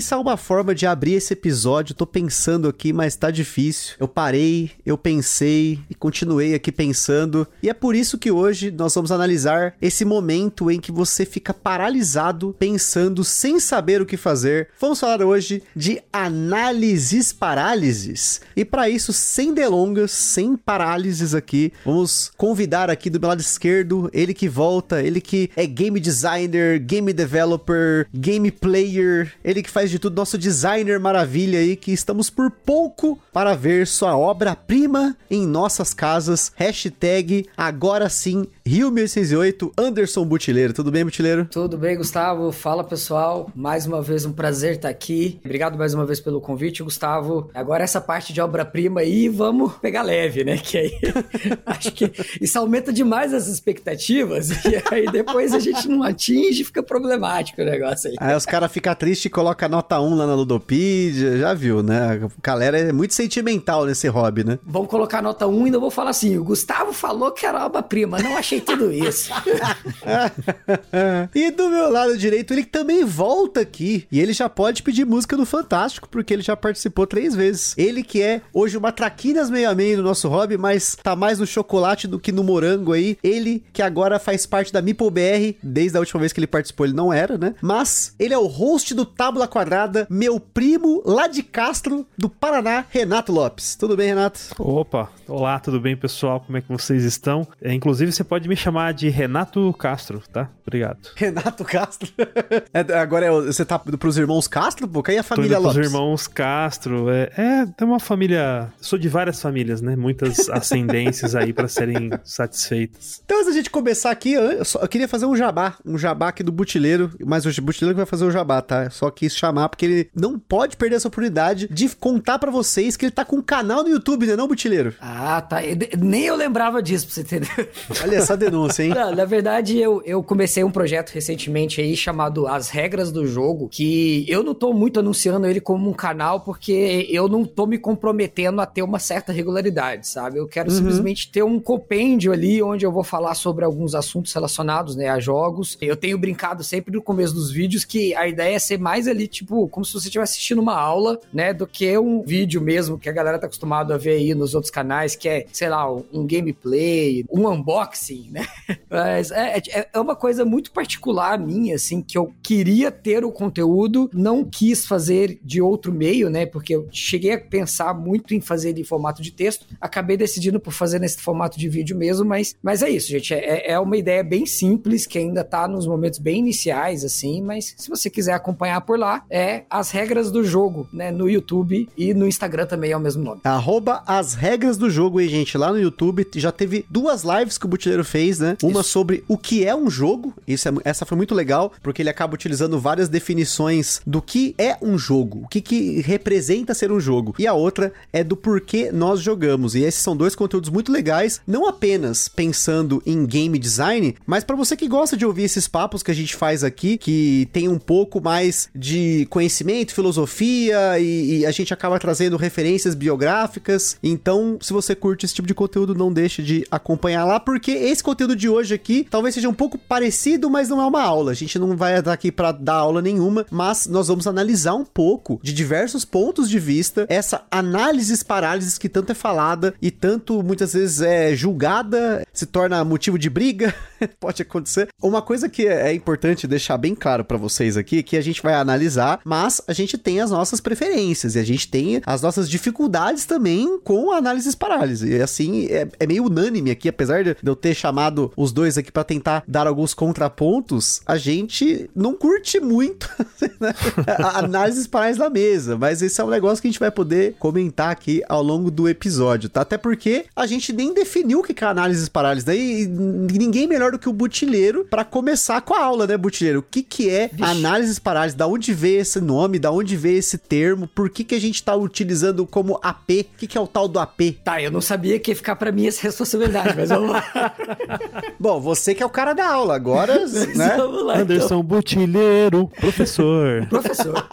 Pensar uma forma de abrir esse episódio. Tô pensando aqui, mas tá difícil. Eu parei, eu pensei e continuei aqui pensando. E é por isso que hoje nós vamos analisar esse momento em que você fica paralisado, pensando sem saber o que fazer. Vamos falar hoje de análises parálises. E para isso, sem delongas, sem parálises aqui, vamos convidar aqui do meu lado esquerdo ele que volta, ele que é game designer, game developer, game player, ele que faz de tudo, nosso designer maravilha aí, que estamos por pouco para ver sua obra-prima em nossas casas. Hashtag agora sim, Rio 1608, Anderson Butileiro. Tudo bem, Butileiro? Tudo bem, Gustavo. Fala, pessoal. Mais uma vez um prazer estar aqui. Obrigado mais uma vez pelo convite, Gustavo. Agora essa parte de obra-prima aí, vamos pegar leve, né? Que aí acho que isso aumenta demais as expectativas e aí depois a gente não atinge, fica problemático o negócio aí. Aí os caras ficam tristes e colocam nota 1 lá na Ludopedia, já viu, né? A galera é muito sentimental nesse hobby, né? Vamos colocar nota 1 e ainda vou falar assim: o Gustavo falou que era obra-prima, não achei tudo isso. e do meu lado direito, ele também volta aqui. E ele já pode pedir música do Fantástico, porque ele já participou três vezes. Ele que é hoje uma traquinas meio a meio no nosso hobby, mas tá mais no chocolate do que no morango aí. Ele que agora faz parte da Meeple BR, desde a última vez que ele participou ele não era, né? Mas ele é o host do Tábula Quadrada, meu primo lá de Castro, do Paraná, Renato Lopes. Tudo bem, Renato? Opa, olá, tudo bem, pessoal? Como é que vocês estão? É, inclusive, você pode me chamar de Renato Castro, tá? Obrigado. Renato Castro? é, agora é, você tá pros irmãos Castro, pô? Aí a família Tô Lopes? Pros irmãos Castro. É, é, tem uma família. Sou de várias famílias, né? Muitas ascendências aí para serem satisfeitas. Então, antes da gente começar aqui, eu, só, eu queria fazer um jabá. Um jabá aqui do Butileiro. Mas o Butileiro que vai fazer o jabá, tá? Eu só quis chamar porque ele não pode perder essa oportunidade de contar para vocês que ele tá com um canal no YouTube, né, não, Butileiro? Ah, tá. Nem eu lembrava disso, pra você entender. Olha essa denúncia, hein? Não, na verdade, eu, eu comecei um projeto recentemente aí chamado As Regras do Jogo, que eu não tô muito anunciando ele como um canal porque eu não tô me comprometendo a ter uma certa regularidade, sabe? Eu quero uhum. simplesmente ter um compêndio ali onde eu vou falar sobre alguns assuntos relacionados, né, a jogos. Eu tenho brincado sempre no começo dos vídeos que a ideia é ser mais ali, tipo, como se você estivesse assistindo uma aula, né, do que um vídeo mesmo que a galera tá acostumado a ver aí nos outros canais, que é, sei lá, um gameplay, um unboxing, né? Mas é, é, é uma coisa muito particular minha, assim, que eu queria ter o conteúdo, não quis fazer de outro meio, né? Porque eu cheguei a pensar muito em fazer em formato de texto, acabei decidindo por fazer nesse formato de vídeo mesmo, mas, mas é isso, gente. É, é uma ideia bem simples, que ainda tá nos momentos bem iniciais, assim, mas se você quiser acompanhar por lá, é as regras do jogo, né? No YouTube e no Instagram também é o mesmo nome. Arroba as regras do jogo aí, gente. Lá no YouTube já teve duas lives que o Butileiro fez, né? Uma Isso. sobre o que é um jogo. Isso é, essa foi muito legal, porque ele acaba utilizando várias definições do que é um jogo, o que, que representa ser um jogo. E a outra é do porquê nós jogamos. E esses são dois conteúdos muito legais, não apenas pensando em game design, mas para você que gosta de ouvir esses papos que a gente faz aqui, que tem um pouco mais de conhecimento, filosofia e, e a gente acaba trazendo referências biográficas. Então, se você curte esse tipo de conteúdo, não deixe de acompanhar lá, porque esse conteúdo de hoje aqui talvez seja um pouco parecido, mas não é uma aula. A gente não vai estar aqui para dar aula nenhuma, mas nós vamos analisar um pouco de diversos pontos de vista essa análises parálises que tanto é falada e tanto muitas vezes é julgada, se torna motivo de briga, pode acontecer. Uma coisa que é importante deixar bem claro para vocês aqui, que a gente vai analisar, mas a gente tem as nossas preferências e a gente tem as nossas dificuldades também com análises parálise. E assim, é, é meio unânime aqui, apesar de eu ter chamado os dois aqui para tentar dar alguns contrapontos, a gente não curte muito né? análises parálises na mesa, mas esse é um negócio que a gente vai poder comentar aqui ao longo do episódio, tá? Até porque a gente nem definiu o que é análises parálises, daí né? ninguém melhor do que o Butileiro para começar com a aula, né, Butileiro? O que que é Vixe. análises parálises? Da onde veio esse nome? Da onde veio esse termo? Por que que a gente tá utilizando como AP? O que que é o tal do AP? Tá, eu não sabia que ia ficar para mim essa responsabilidade, mas vamos lá. Bom, você que é o cara da aula, agora, né? Vamos lá, Anderson então. Butileiro, professor. Professor.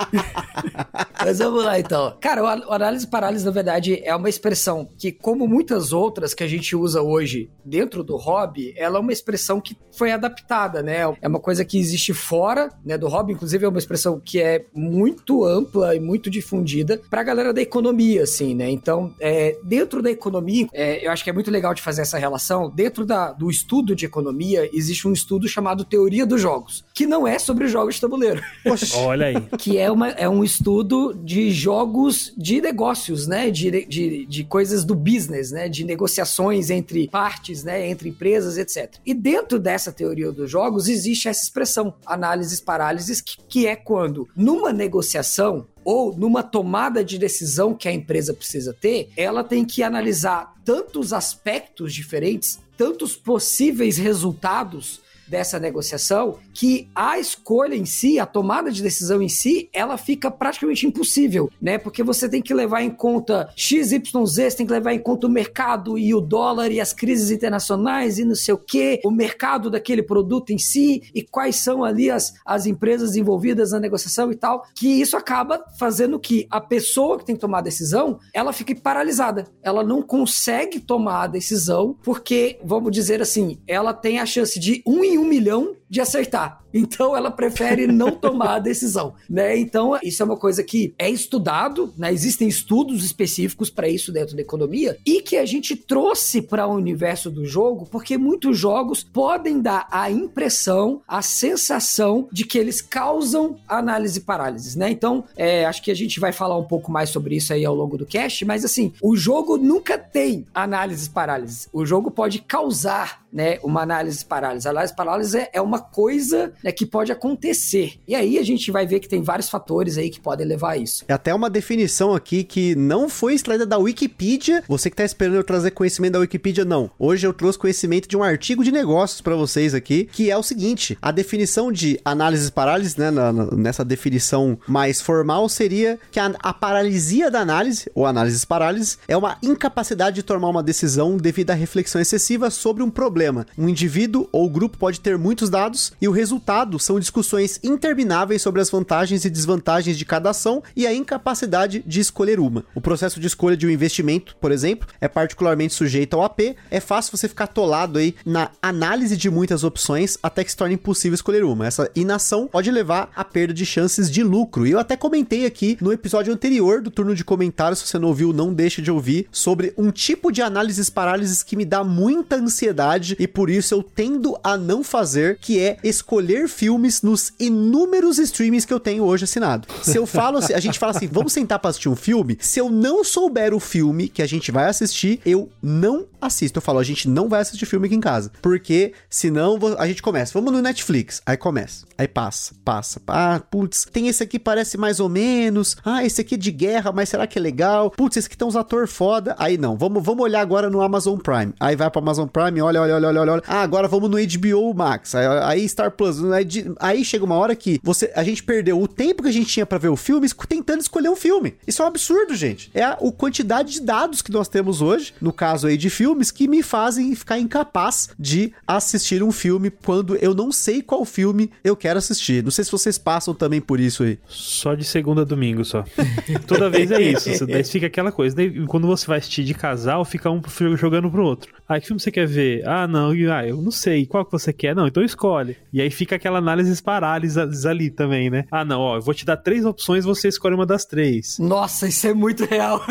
Mas vamos lá então. Cara, o análise parálise, na verdade, é uma expressão que, como muitas outras que a gente usa hoje dentro do hobby, ela é uma expressão que foi adaptada, né? É uma coisa que existe fora né, do hobby, inclusive é uma expressão que é muito ampla e muito difundida pra galera da economia, assim, né? Então, é, dentro da economia, é, eu acho que é muito legal de fazer essa relação. Dentro da, do estudo de economia, existe um estudo chamado Teoria dos Jogos, que não é sobre jogos de tabuleiro. Olha aí. que é, uma, é um estudo de jogos de negócios, né? De, de, de coisas do business, né? De negociações entre partes, né? Entre empresas, etc. E dentro dessa teoria dos jogos existe essa expressão, análises parálises, que, que é quando, numa negociação, ou numa tomada de decisão que a empresa precisa ter, ela tem que analisar tantos aspectos diferentes, tantos possíveis resultados dessa negociação que a escolha em si, a tomada de decisão em si, ela fica praticamente impossível, né? Porque você tem que levar em conta XYZ, tem que levar em conta o mercado e o dólar e as crises internacionais e não sei o que, o mercado daquele produto em si e quais são ali as, as empresas envolvidas na negociação e tal, que isso acaba fazendo que a pessoa que tem que tomar a decisão, ela fique paralisada. Ela não consegue tomar a decisão porque, vamos dizer assim, ela tem a chance de um em um milhão de acertar. Então ela prefere não tomar a decisão, né? Então isso é uma coisa que é estudado, né? Existem estudos específicos para isso dentro da economia e que a gente trouxe para o universo do jogo, porque muitos jogos podem dar a impressão, a sensação de que eles causam análise parálise, né? Então é, acho que a gente vai falar um pouco mais sobre isso aí ao longo do cast, mas assim, o jogo nunca tem análise parálise. O jogo pode causar, né, uma análise parálise. A análise parálise é, é coisa né, que pode acontecer. E aí a gente vai ver que tem vários fatores aí que podem levar a isso. É até uma definição aqui que não foi extraída da Wikipedia. Você que tá esperando eu trazer conhecimento da Wikipedia, não. Hoje eu trouxe conhecimento de um artigo de negócios para vocês aqui, que é o seguinte: a definição de análise parálise, né, na, na, nessa definição mais formal, seria que a, a paralisia da análise, ou análise parálise, é uma incapacidade de tomar uma decisão devido à reflexão excessiva sobre um problema. Um indivíduo ou grupo pode ter muitos dados e o resultado são discussões intermináveis sobre as vantagens e desvantagens de cada ação e a incapacidade de escolher uma. O processo de escolha de um investimento, por exemplo, é particularmente sujeito ao AP. É fácil você ficar atolado aí na análise de muitas opções até que se torne impossível escolher uma. Essa inação pode levar à perda de chances de lucro. E eu até comentei aqui no episódio anterior do turno de comentários, se você não ouviu, não deixe de ouvir, sobre um tipo de análises parálises que me dá muita ansiedade e por isso eu tendo a não fazer, que é escolher filmes nos inúmeros streamings que eu tenho hoje assinado. Se eu falo, a gente fala assim, vamos sentar para assistir um filme, se eu não souber o filme que a gente vai assistir, eu não assisto. Eu falo, a gente não vai assistir filme aqui em casa, porque senão a gente começa, vamos no Netflix, aí começa, aí passa, passa, ah, putz, tem esse aqui parece mais ou menos, ah, esse aqui é de guerra, mas será que é legal? Putz, esse aqui tem uns ator foda, aí não, vamos, vamos olhar agora no Amazon Prime, aí vai para Amazon Prime, olha, olha, olha, olha, olha, ah, agora vamos no HBO Max, aí, aí Star Plus. Aí, aí, chega uma hora que você, a gente perdeu o tempo que a gente tinha para ver o filme tentando escolher um filme. Isso é um absurdo, gente. É a, a quantidade de dados que nós temos hoje, no caso aí de filmes, que me fazem ficar incapaz de assistir um filme quando eu não sei qual filme eu quero assistir. Não sei se vocês passam também por isso aí. Só de segunda a domingo só. Toda vez é isso. Daí fica aquela coisa. Daí, quando você vai assistir de casal, fica um jogando pro outro. Ah, que filme você quer ver? Ah, não, ah, eu não sei. Qual que você quer? Não, então escolhe. E aí fica aquela análise parálises ali também, né? Ah, não, ó, eu vou te dar três opções, você escolhe uma das três. Nossa, isso é muito real.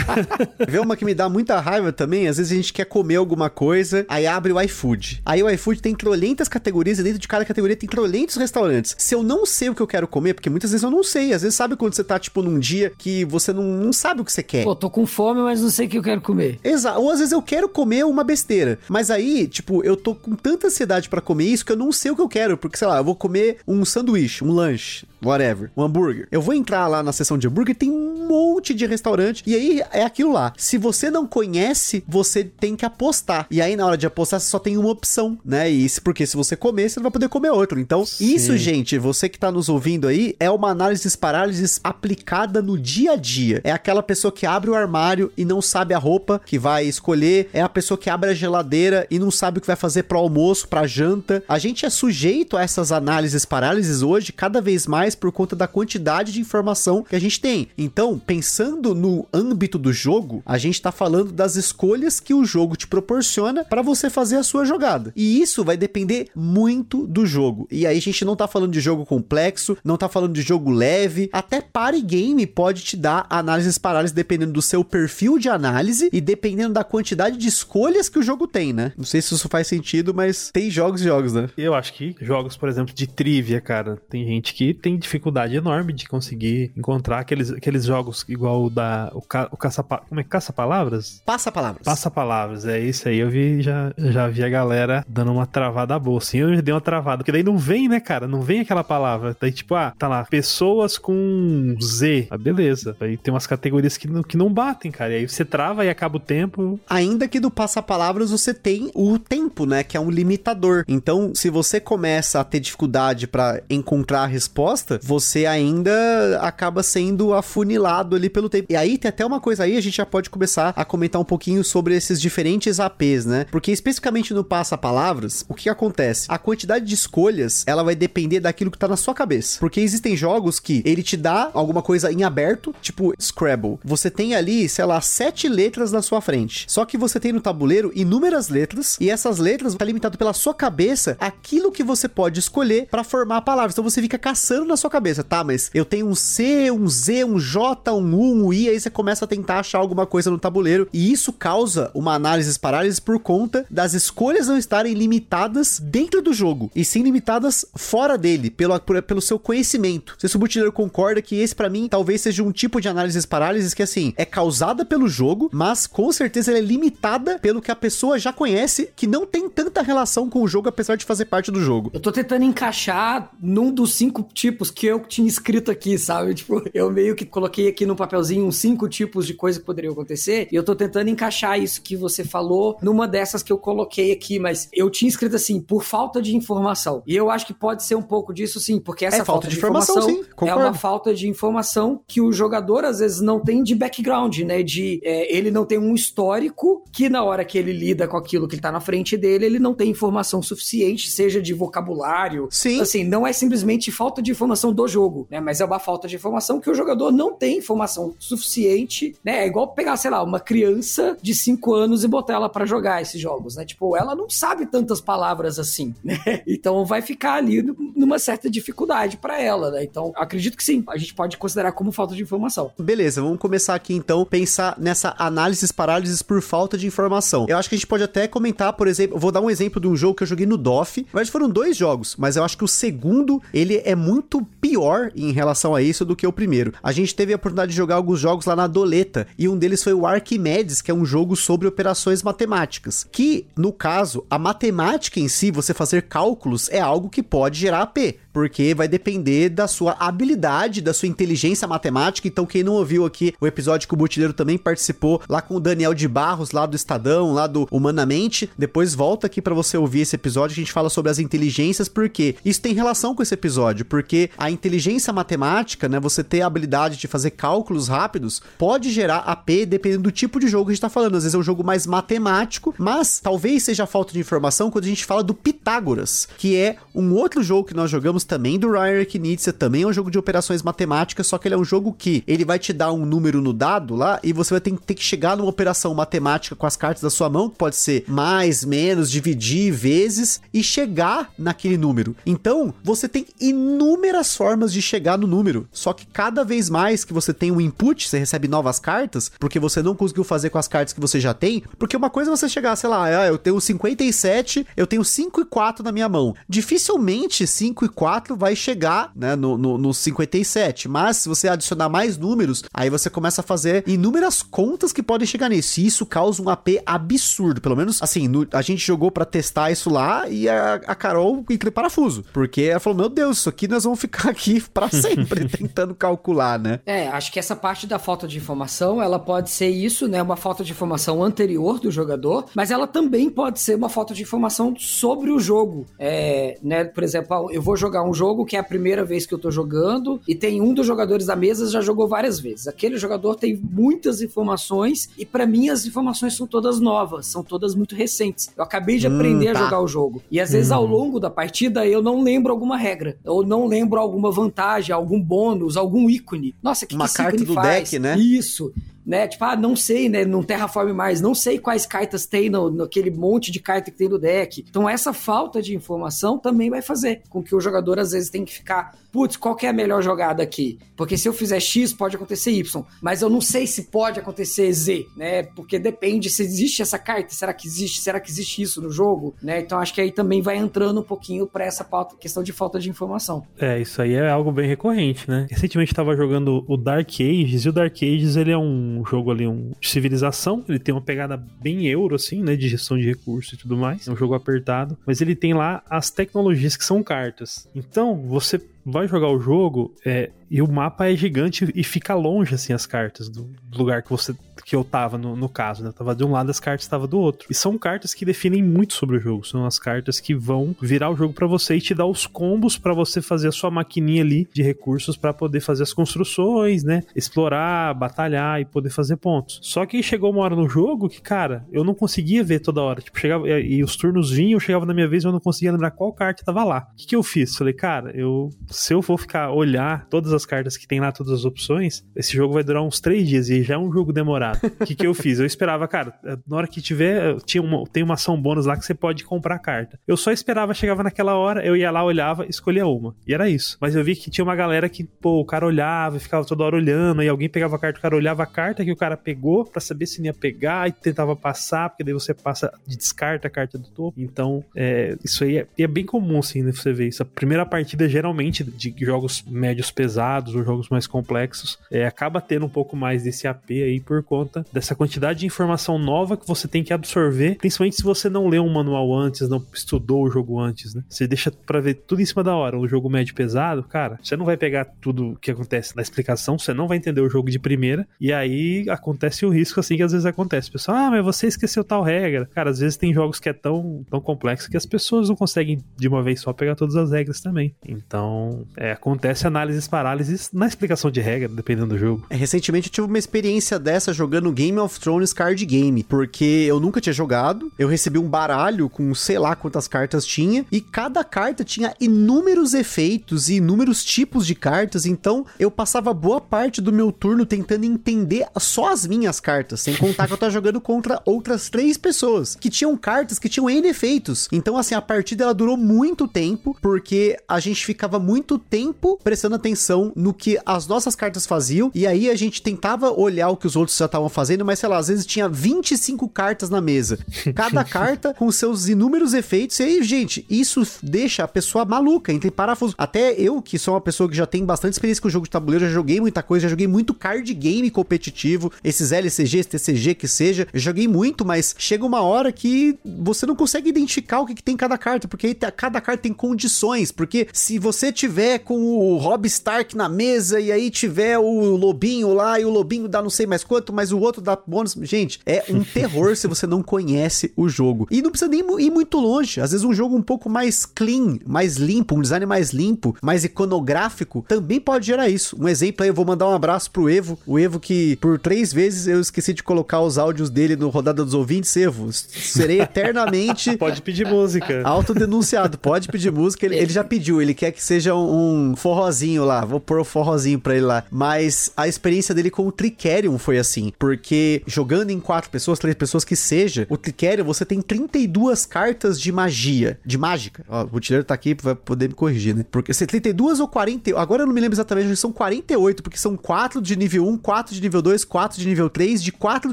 Vê uma que me dá muita raiva também, às vezes a gente quer comer alguma coisa, aí abre o iFood. Aí o iFood tem trolentas categorias e dentro de cada categoria tem trolentos restaurantes. Se eu não sei o que eu quero comer, porque muitas vezes eu não sei, às vezes sabe quando você tá, tipo, num dia que você não, não sabe o que você quer. Pô, tô com fome, mas não sei o que eu quero comer. Exato. Ou às vezes eu quero comer uma besteira. Mas aí, tipo, eu tô com tanta ansiedade para comer isso que eu não sei o que eu quero. Porque, sei lá, eu vou comer um sanduíche, um lanche, whatever, um hambúrguer. Eu vou entrar lá na seção de hambúrguer tem um monte de restaurante. E aí é aquilo lá. Se você não conhece, você tem que apostar. E aí na hora de apostar, você só tem uma opção, né? E isso porque se você comer, você não vai poder comer outro. Então, Sim. isso, gente, você que tá nos ouvindo aí, é uma análise parálises aplicada no dia a dia. É aquela pessoa que abre o armário e não sabe a roupa que vai escolher, é a pessoa que abre a geladeira e não sabe o que vai fazer pro almoço, pra janta. A gente é sujeito a essas análises parálises hoje cada vez mais por conta da quantidade de informação que a gente tem. Então, pensando no âmbito do jogo, a gente tá falando das escolhas que o jogo te proporciona para você fazer a sua jogada. E isso vai depender muito do jogo. E aí a gente não tá falando de jogo complexo, não tá falando de jogo leve, até party game pode te dar análises parálises dependendo do seu perfil de análise e dependendo da quantidade de escolhas que o jogo tem, né? Não sei se isso faz sentido, mas tem jogos e jogos, né? Eu acho que jogos, por exemplo, de trivia, cara, tem gente que tem dificuldade enorme de conseguir encontrar aqueles, aqueles jogos igual o da o, ca, o caça como é caça palavras? Passa palavras. Passa palavras, é isso aí. Eu vi já já vi a galera dando uma travada boa. Sim, eu dei uma travada, porque daí não vem, né, cara? Não vem aquela palavra. Daí tipo, ah, tá lá, pessoas com Z. Ah, beleza. Aí tem umas categorias que não, que não batem, cara. E aí você trava e acaba o tempo. Ainda que do passa palavras você tem o tempo, né, que é um limitador. Então, se você começa a ter dificuldade para encontrar a resposta, você ainda acaba sendo afunilado ali pelo tempo. E aí tem até uma coisa aí, a gente já pode começar a comentar um pouquinho sobre esses diferentes APs, né? Porque especificamente no passa-palavras, o que acontece? A quantidade de escolhas, ela vai depender daquilo que tá na sua cabeça. Porque existem jogos que ele te dá alguma coisa em aberto, tipo Scrabble. Você tem ali, sei lá, sete letras na sua frente. Só que você tem no tabuleiro inúmeras letras e essas letras tá limitado pela sua cabeça aquilo que você pode escolher para formar palavras. Então você fica caçando na sua cabeça, tá? Mas eu tenho um C, um Z, um J, um U, um I, aí você começa a tentar achar alguma coisa no tabuleiro e isso causa uma análise parálises por conta das escolhas não estarem limitadas dentro do jogo e sim limitadas fora dele, pelo, pelo seu conhecimento. Se o Butileiro concorda que esse para mim talvez seja um tipo de análise parálises que assim é causada pelo jogo, mas com certeza ela é limitada pelo que a pessoa já conhece, que não tem tanta relação com o jogo apesar de fazer parte do jogo. Eu tô tentando encaixar num dos cinco tipos que eu tinha escrito aqui, sabe? Tipo, eu meio que coloquei aqui no papelzinho uns cinco tipos de coisa que poderiam acontecer e eu tô tentando encaixar isso que você falou numa dessas que eu coloquei aqui, mas eu tinha escrito assim, por falta de informação. E eu acho que pode ser um pouco disso sim, porque essa é falta, falta, de informação, informação é uma falta de informação que o jogador às vezes não tem de background, né? De é, ele não tem um histórico que na hora que ele lida com aquilo que tá na frente dele, ele não tem informação suficiente, seja de vocabulário. Sim. Assim, não é simplesmente falta de informação do jogo, né? Mas é uma falta de informação que o jogador não tem informação suficiente, né? É igual pegar, sei lá, uma criança de 5 anos e botar ela para jogar esses jogos, né? Tipo, ela não sabe tantas palavras assim, né? Então vai ficar ali numa certa dificuldade para ela, né? Então, acredito que sim, a gente pode considerar como falta de informação. Beleza, vamos começar aqui então pensar nessa análise parálises por falta de informação. Eu acho que a gente pode até comentar, por exemplo, vou dar um exemplo de um jogo que eu joguei no DOF. Mas foram dois jogos, mas eu acho que o segundo ele é muito pior em relação a isso do que o primeiro. A gente teve a oportunidade de jogar alguns jogos lá na Doleta e um deles foi o Arquimedes, que é um jogo sobre operações matemáticas. Que, no caso, a matemática em si, você fazer cálculos, é algo que pode gerar AP porque vai depender da sua habilidade, da sua inteligência matemática. Então, quem não ouviu aqui o episódio que o Butileiro também participou lá com o Daniel de Barros, lá do Estadão, lá do Humanamente, depois volta aqui para você ouvir esse episódio que a gente fala sobre as inteligências, porque isso tem relação com esse episódio, porque a inteligência matemática, né, você ter a habilidade de fazer cálculos rápidos, pode gerar AP dependendo do tipo de jogo que a gente tá falando. Às vezes é um jogo mais matemático, mas talvez seja falta de informação quando a gente fala do Pitágoras, que é um outro jogo que nós jogamos também do Ryan Knizia, também é um jogo de operações matemáticas, só que ele é um jogo que ele vai te dar um número no dado lá e você vai ter, ter que chegar numa operação matemática com as cartas da sua mão, que pode ser mais, menos, dividir, vezes, e chegar naquele número. Então, você tem inúmeras formas de chegar no número, só que cada vez mais que você tem um input, você recebe novas cartas, porque você não conseguiu fazer com as cartas que você já tem, porque uma coisa é você chegar, sei lá, ah, eu tenho 57, eu tenho 5 e 4 na minha mão. Dificilmente 5 e 4 4 vai chegar né, no, no, no 57. Mas se você adicionar mais números, aí você começa a fazer inúmeras contas que podem chegar nisso. E isso causa um AP absurdo. Pelo menos, assim, no, a gente jogou para testar isso lá e a, a Carol entre parafuso. Porque ela falou: Meu Deus, isso aqui nós vamos ficar aqui para sempre tentando calcular, né? É, acho que essa parte da falta de informação, ela pode ser isso, né? Uma falta de informação anterior do jogador, mas ela também pode ser uma falta de informação sobre o jogo. É, né? Por exemplo, eu vou jogar um jogo que é a primeira vez que eu tô jogando e tem um dos jogadores da mesa já jogou várias vezes. Aquele jogador tem muitas informações e para mim as informações são todas novas, são todas muito recentes. Eu acabei de hum, aprender tá. a jogar o jogo. E às vezes ao longo da partida eu não lembro alguma regra, ou não lembro alguma vantagem, algum bônus, algum ícone. Nossa, que Uma que carta do faz? deck, né? Isso né? Tipo, ah, não sei, né? Não Terraform mais, não sei quais cartas tem no, naquele monte de carta que tem no deck. Então, essa falta de informação também vai fazer com que o jogador às vezes tenha que ficar, putz, qual que é a melhor jogada aqui? Porque se eu fizer X, pode acontecer Y, mas eu não sei se pode acontecer Z, né? Porque depende se existe essa carta, será que existe? Será que existe isso no jogo, né? Então, acho que aí também vai entrando um pouquinho para essa questão de falta de informação. É, isso aí é algo bem recorrente, né? Recentemente estava jogando o Dark Ages e o Dark Ages ele é um um jogo ali um, de civilização. Ele tem uma pegada bem euro, assim, né? De gestão de recursos e tudo mais. É um jogo apertado. Mas ele tem lá as tecnologias que são cartas. Então, você vai jogar o jogo é, e o mapa é gigante e fica longe, assim, as cartas do, lugar que você que eu tava no, no caso, né? Eu tava de um lado, as cartas estavam do outro. E são cartas que definem muito sobre o jogo. São as cartas que vão virar o jogo para você e te dar os combos para você fazer a sua maquininha ali de recursos para poder fazer as construções, né? Explorar, batalhar e poder fazer pontos. Só que chegou uma hora no jogo que, cara, eu não conseguia ver toda hora. Tipo, chegava e, os turnos vinham, chegava na minha vez e eu não conseguia lembrar qual carta tava lá. O que, que eu fiz? Falei, cara, eu se eu for ficar olhar todas as cartas que tem lá, todas as opções, esse jogo vai durar uns três dias e já é um jogo demorado. O que, que eu fiz? Eu esperava, cara, na hora que tiver, tinha uma, tem uma ação bônus lá que você pode comprar carta. Eu só esperava, chegava naquela hora, eu ia lá, olhava, escolhia uma. E era isso. Mas eu vi que tinha uma galera que, pô, o cara olhava e ficava toda hora olhando, e alguém pegava a carta, o cara olhava a carta que o cara pegou para saber se ia pegar e tentava passar, porque daí você passa, descarta a carta do topo. Então, é, isso aí é, é bem comum, assim, né, você ver isso. A primeira partida, geralmente, de jogos médios pesados ou jogos mais complexos, é, acaba tendo um pouco mais desse AP aí por conta dessa quantidade de informação nova que você tem que absorver, principalmente se você não leu um manual antes, não estudou o jogo antes, né? Você deixa para ver tudo em cima da hora. Um jogo médio pesado, cara, você não vai pegar tudo que acontece na explicação, você não vai entender o jogo de primeira, e aí acontece o risco assim que às vezes acontece. pessoal, ah, mas você esqueceu tal regra. Cara, às vezes tem jogos que é tão, tão complexo que as pessoas não conseguem de uma vez só pegar todas as regras também. Então, é, acontece análises parálises na explicação de regra, dependendo do jogo. É, recentemente eu tive uma experiência dessa jogando Game of Thrones Card Game, porque eu nunca tinha jogado, eu recebi um baralho com sei lá quantas cartas tinha, e cada carta tinha inúmeros efeitos e inúmeros tipos de cartas, então eu passava boa parte do meu turno tentando entender só as minhas cartas, sem contar que eu tava jogando contra outras três pessoas, que tinham cartas que tinham N efeitos. Então, assim, a partida ela durou muito tempo, porque a gente ficava muito tempo prestando atenção no que as nossas cartas faziam, e aí a gente tentava olhar o que os outros já estavam fazendo, mas sei lá, às vezes tinha 25 cartas na mesa. Cada carta com seus inúmeros efeitos, e aí, gente, isso deixa a pessoa maluca, entre parafusos. Até eu, que sou uma pessoa que já tem bastante experiência com o jogo de tabuleiro, já joguei muita coisa, já joguei muito card game competitivo, esses LCGs, TCG que seja, eu joguei muito, mas chega uma hora que você não consegue identificar o que, que tem cada carta, porque aí cada carta tem condições, porque se você tiver com o Rob Stark na mesa e aí tiver o Lobinho lá e o Lobinho dá não sei mais quanto, mas o outro dá bônus. Gente, é um terror se você não conhece o jogo. E não precisa nem ir muito longe. Às vezes um jogo um pouco mais clean, mais limpo, um design mais limpo, mais iconográfico, também pode gerar isso. Um exemplo aí, eu vou mandar um abraço pro Evo. O Evo que por três vezes eu esqueci de colocar os áudios dele no Rodada dos Ouvintes. Evo, serei eternamente... pode pedir música. Autodenunciado, pode pedir música. Ele, ele já pediu, ele quer que seja um forrozinho lá. Vou pôr o forrozinho pra ele lá. Mas a experiência dele com o Tricerion foi assim. Porque jogando em quatro pessoas, três pessoas que seja, o Tricerion você tem 32 cartas de magia. De mágica. Ó, o butileiro tá aqui vai poder me corrigir, né? Porque se 32 ou 40. Agora eu não me lembro exatamente, mas são 48, porque são 4 de nível 1, 4 de nível 2, 4 de nível 3, de quatro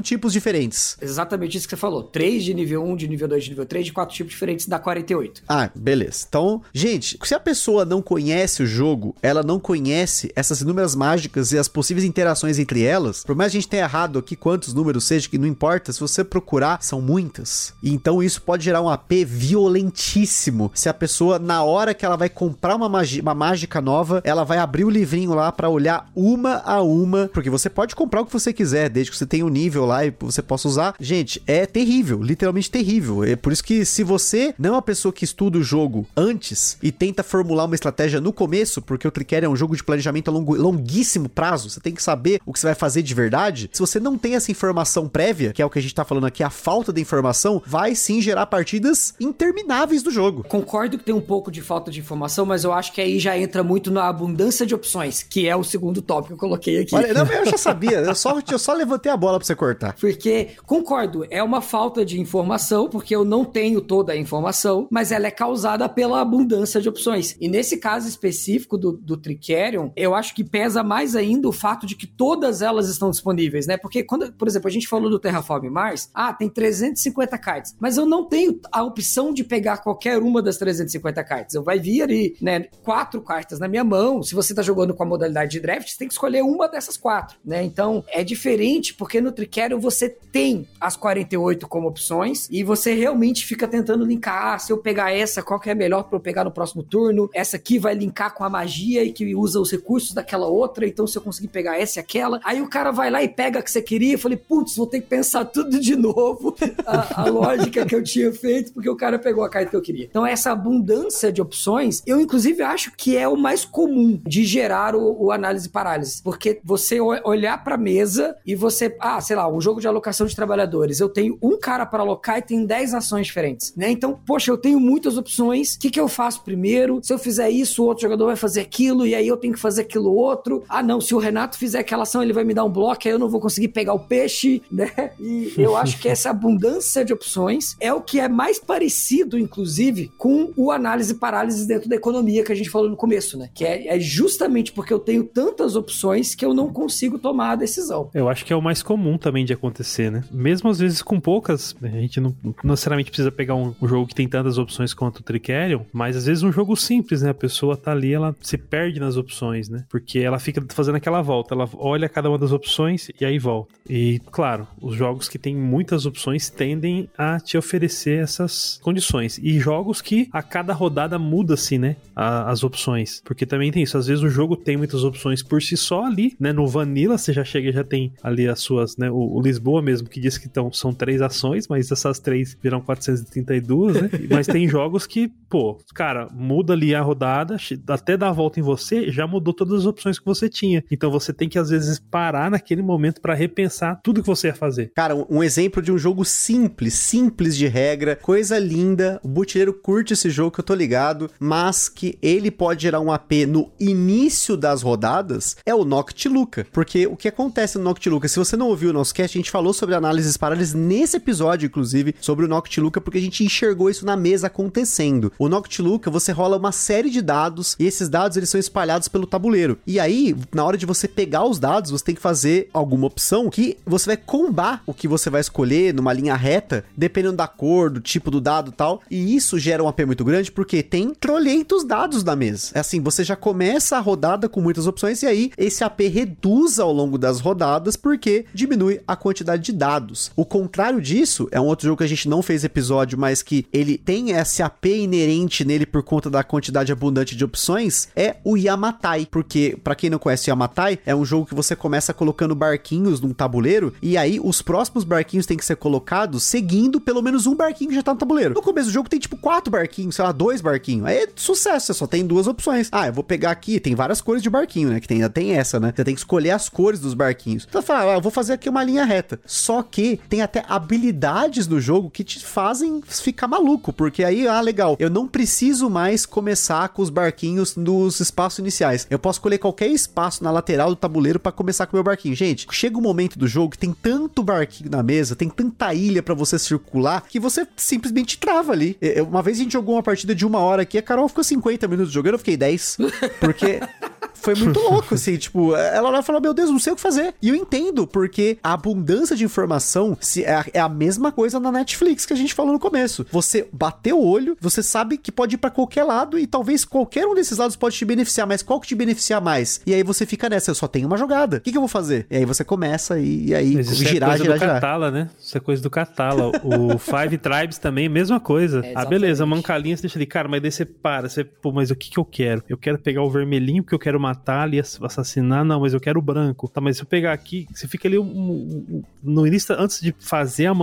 tipos diferentes. Exatamente isso que você falou. 3 de nível 1, de nível 2, de nível 3, de quatro tipos diferentes dá 48. Ah, beleza. Então, gente, se a pessoa não conhece o jogo, ela não conhece conhece essas inúmeras mágicas e as possíveis interações entre elas, por mais a gente tenha errado aqui quantos números seja, que não importa, se você procurar, são muitas. E então isso pode gerar um AP violentíssimo. Se a pessoa, na hora que ela vai comprar uma, uma mágica nova, ela vai abrir o livrinho lá para olhar uma a uma, porque você pode comprar o que você quiser, desde que você tenha um nível lá e você possa usar. Gente, é terrível, literalmente terrível. É por isso que se você não é uma pessoa que estuda o jogo antes e tenta formular uma estratégia no começo, porque o Tricker é um jogo de planejamento a longo, longuíssimo prazo, você tem que saber o que você vai fazer de verdade. Se você não tem essa informação prévia, que é o que a gente tá falando aqui, a falta de informação, vai sim gerar partidas intermináveis do jogo. Concordo que tem um pouco de falta de informação, mas eu acho que aí já entra muito na abundância de opções, que é o segundo tópico que eu coloquei aqui. Olha, não, eu já sabia, eu só, eu só levantei a bola pra você cortar. Porque, concordo, é uma falta de informação, porque eu não tenho toda a informação, mas ela é causada pela abundância de opções. E nesse caso específico do, do Tricerion, eu acho que pesa mais ainda o fato de que todas elas estão disponíveis, né? Porque quando, por exemplo, a gente falou do Terraform Mars, ah, tem 350 cards, mas eu não tenho a opção de pegar qualquer uma das 350 cards. Eu vai vir ali, né, quatro cartas na minha mão. Se você tá jogando com a modalidade de draft, você tem que escolher uma dessas quatro, né? Então, é diferente porque no Tricerion você tem as 48 como opções e você realmente fica tentando linkar, ah, se eu pegar essa, qual que é melhor para eu pegar no próximo turno? Essa aqui vai linkar com a magia e que usa os recursos daquela outra, então se eu conseguir pegar essa e aquela, aí o cara vai lá e pega a que você queria, eu falei, putz, vou ter que pensar tudo de novo, a, a lógica que eu tinha feito, porque o cara pegou a carta que eu queria. Então essa abundância de opções, eu inclusive acho que é o mais comum de gerar o, o análise parálise, porque você olhar para mesa e você, ah, sei lá, um jogo de alocação de trabalhadores, eu tenho um cara para alocar e tem 10 ações diferentes, né? Então, poxa, eu tenho muitas opções, o que, que eu faço primeiro? Se eu fizer isso, o outro jogador vai fazer aquilo, e aí eu tenho que fazer aquilo outro. Ah, não, se o Renato fizer aquela ação, ele vai me dar um bloco, aí eu não vou conseguir pegar o peixe, né? E eu acho que essa abundância de opções é o que é mais parecido, inclusive, com o análise parálise dentro da economia que a gente falou no começo, né? Que é, é justamente porque eu tenho tantas opções que eu não consigo tomar a decisão. Eu acho que é o mais comum também de acontecer, né? Mesmo às vezes com poucas, a gente não necessariamente precisa pegar um, um jogo que tem tantas opções quanto o Tricerion, mas às vezes um jogo simples, né? A pessoa tá ali, ela se perde nas opções, né? Porque ela fica fazendo aquela volta, ela olha cada uma das opções e aí volta. E, claro, os jogos que têm muitas opções tendem a te oferecer essas condições. E jogos que a cada rodada muda-se, né? A, as opções. Porque também tem isso, às vezes o jogo tem muitas opções por si só ali, né? No Vanilla você já chega e já tem ali as suas, né? O, o Lisboa mesmo que diz que tão, são três ações, mas essas três viram 432, né? mas tem jogos que, pô, cara, muda ali a rodada, até dar a volta em você, já mudou todas as opções que você tinha. Então você tem que às vezes parar naquele momento para repensar tudo que você ia fazer. Cara, um exemplo de um jogo simples, simples de regra, coisa linda. O Butileiro curte esse jogo que eu tô ligado, mas que ele pode gerar um AP no início das rodadas é o Noctiluca. Porque o que acontece no Noctiluca, se você não ouviu o nosso cast, a gente falou sobre análises paralelas nesse episódio, inclusive, sobre o Noctiluca, porque a gente enxergou isso na mesa acontecendo. O Noctiluca, você rola uma série de dados e esses dados eles são espalhados pelo tabuleiro. E aí, na hora de você pegar os dados, você tem que fazer alguma opção que você vai combar o que você vai escolher numa linha reta, dependendo da cor, do tipo do dado tal. E isso gera um AP muito grande porque tem trolhentos dados na mesa. É assim, você já começa a rodada com muitas opções e aí esse AP reduz ao longo das rodadas porque diminui a quantidade de dados. O contrário disso é um outro jogo que a gente não fez episódio, mas que ele tem esse AP inerente nele por conta da quantidade abundante de opções, é o Yamatai, porque para quem não conhece Yamatai, é um jogo que você começa colocando barquinhos num tabuleiro e aí os próximos barquinhos têm que ser colocados seguindo pelo menos um barquinho que já tá no tabuleiro. No começo do jogo tem tipo quatro barquinhos, sei lá, dois barquinhos. Aí é sucesso, você só tem duas opções. Ah, eu vou pegar aqui, tem várias cores de barquinho, né? Que tem, ainda tem essa, né? Você tem que escolher as cores dos barquinhos. Então fala, ah, eu vou fazer aqui uma linha reta. Só que tem até habilidades no jogo que te fazem ficar maluco, porque aí, ah, legal, eu não preciso mais começar com os barquinhos nos espaços iniciais. Eu posso escolher qualquer espaço na lateral do tabuleiro para começar com o meu barquinho. Gente, chega um momento do jogo que tem tanto barquinho na mesa, tem tanta ilha para você circular, que você simplesmente trava ali. Uma vez a gente jogou uma partida de uma hora aqui, a Carol ficou 50 minutos jogando, eu fiquei 10. Porque foi muito louco, assim, tipo, ela olhou e falou, meu Deus, não sei o que fazer. E eu entendo, porque a abundância de informação se é, é a mesma coisa na Netflix que a gente falou no começo. Você bateu o olho, você sabe que pode ir para qualquer lado e talvez qualquer um desses lados pode te beneficiar, mas qual que te beneficiar mais? E aí você fica nessa, eu só tenho uma jogada. O que, que eu vou fazer? E aí você começa e, e aí Mas isso girar, é coisa girar, do girar. Catala, né? Isso é coisa do Catala. O Five Tribes também, mesma coisa. É, ah, beleza, mancalinha você deixa ali, cara, mas daí você para, você, pô, mas o que que eu quero? Eu quero pegar o vermelhinho porque eu quero matar ali, ass- assassinar, não, mas eu quero o branco. Tá, mas se eu pegar aqui, você fica ali um- um- no início, antes de fazer a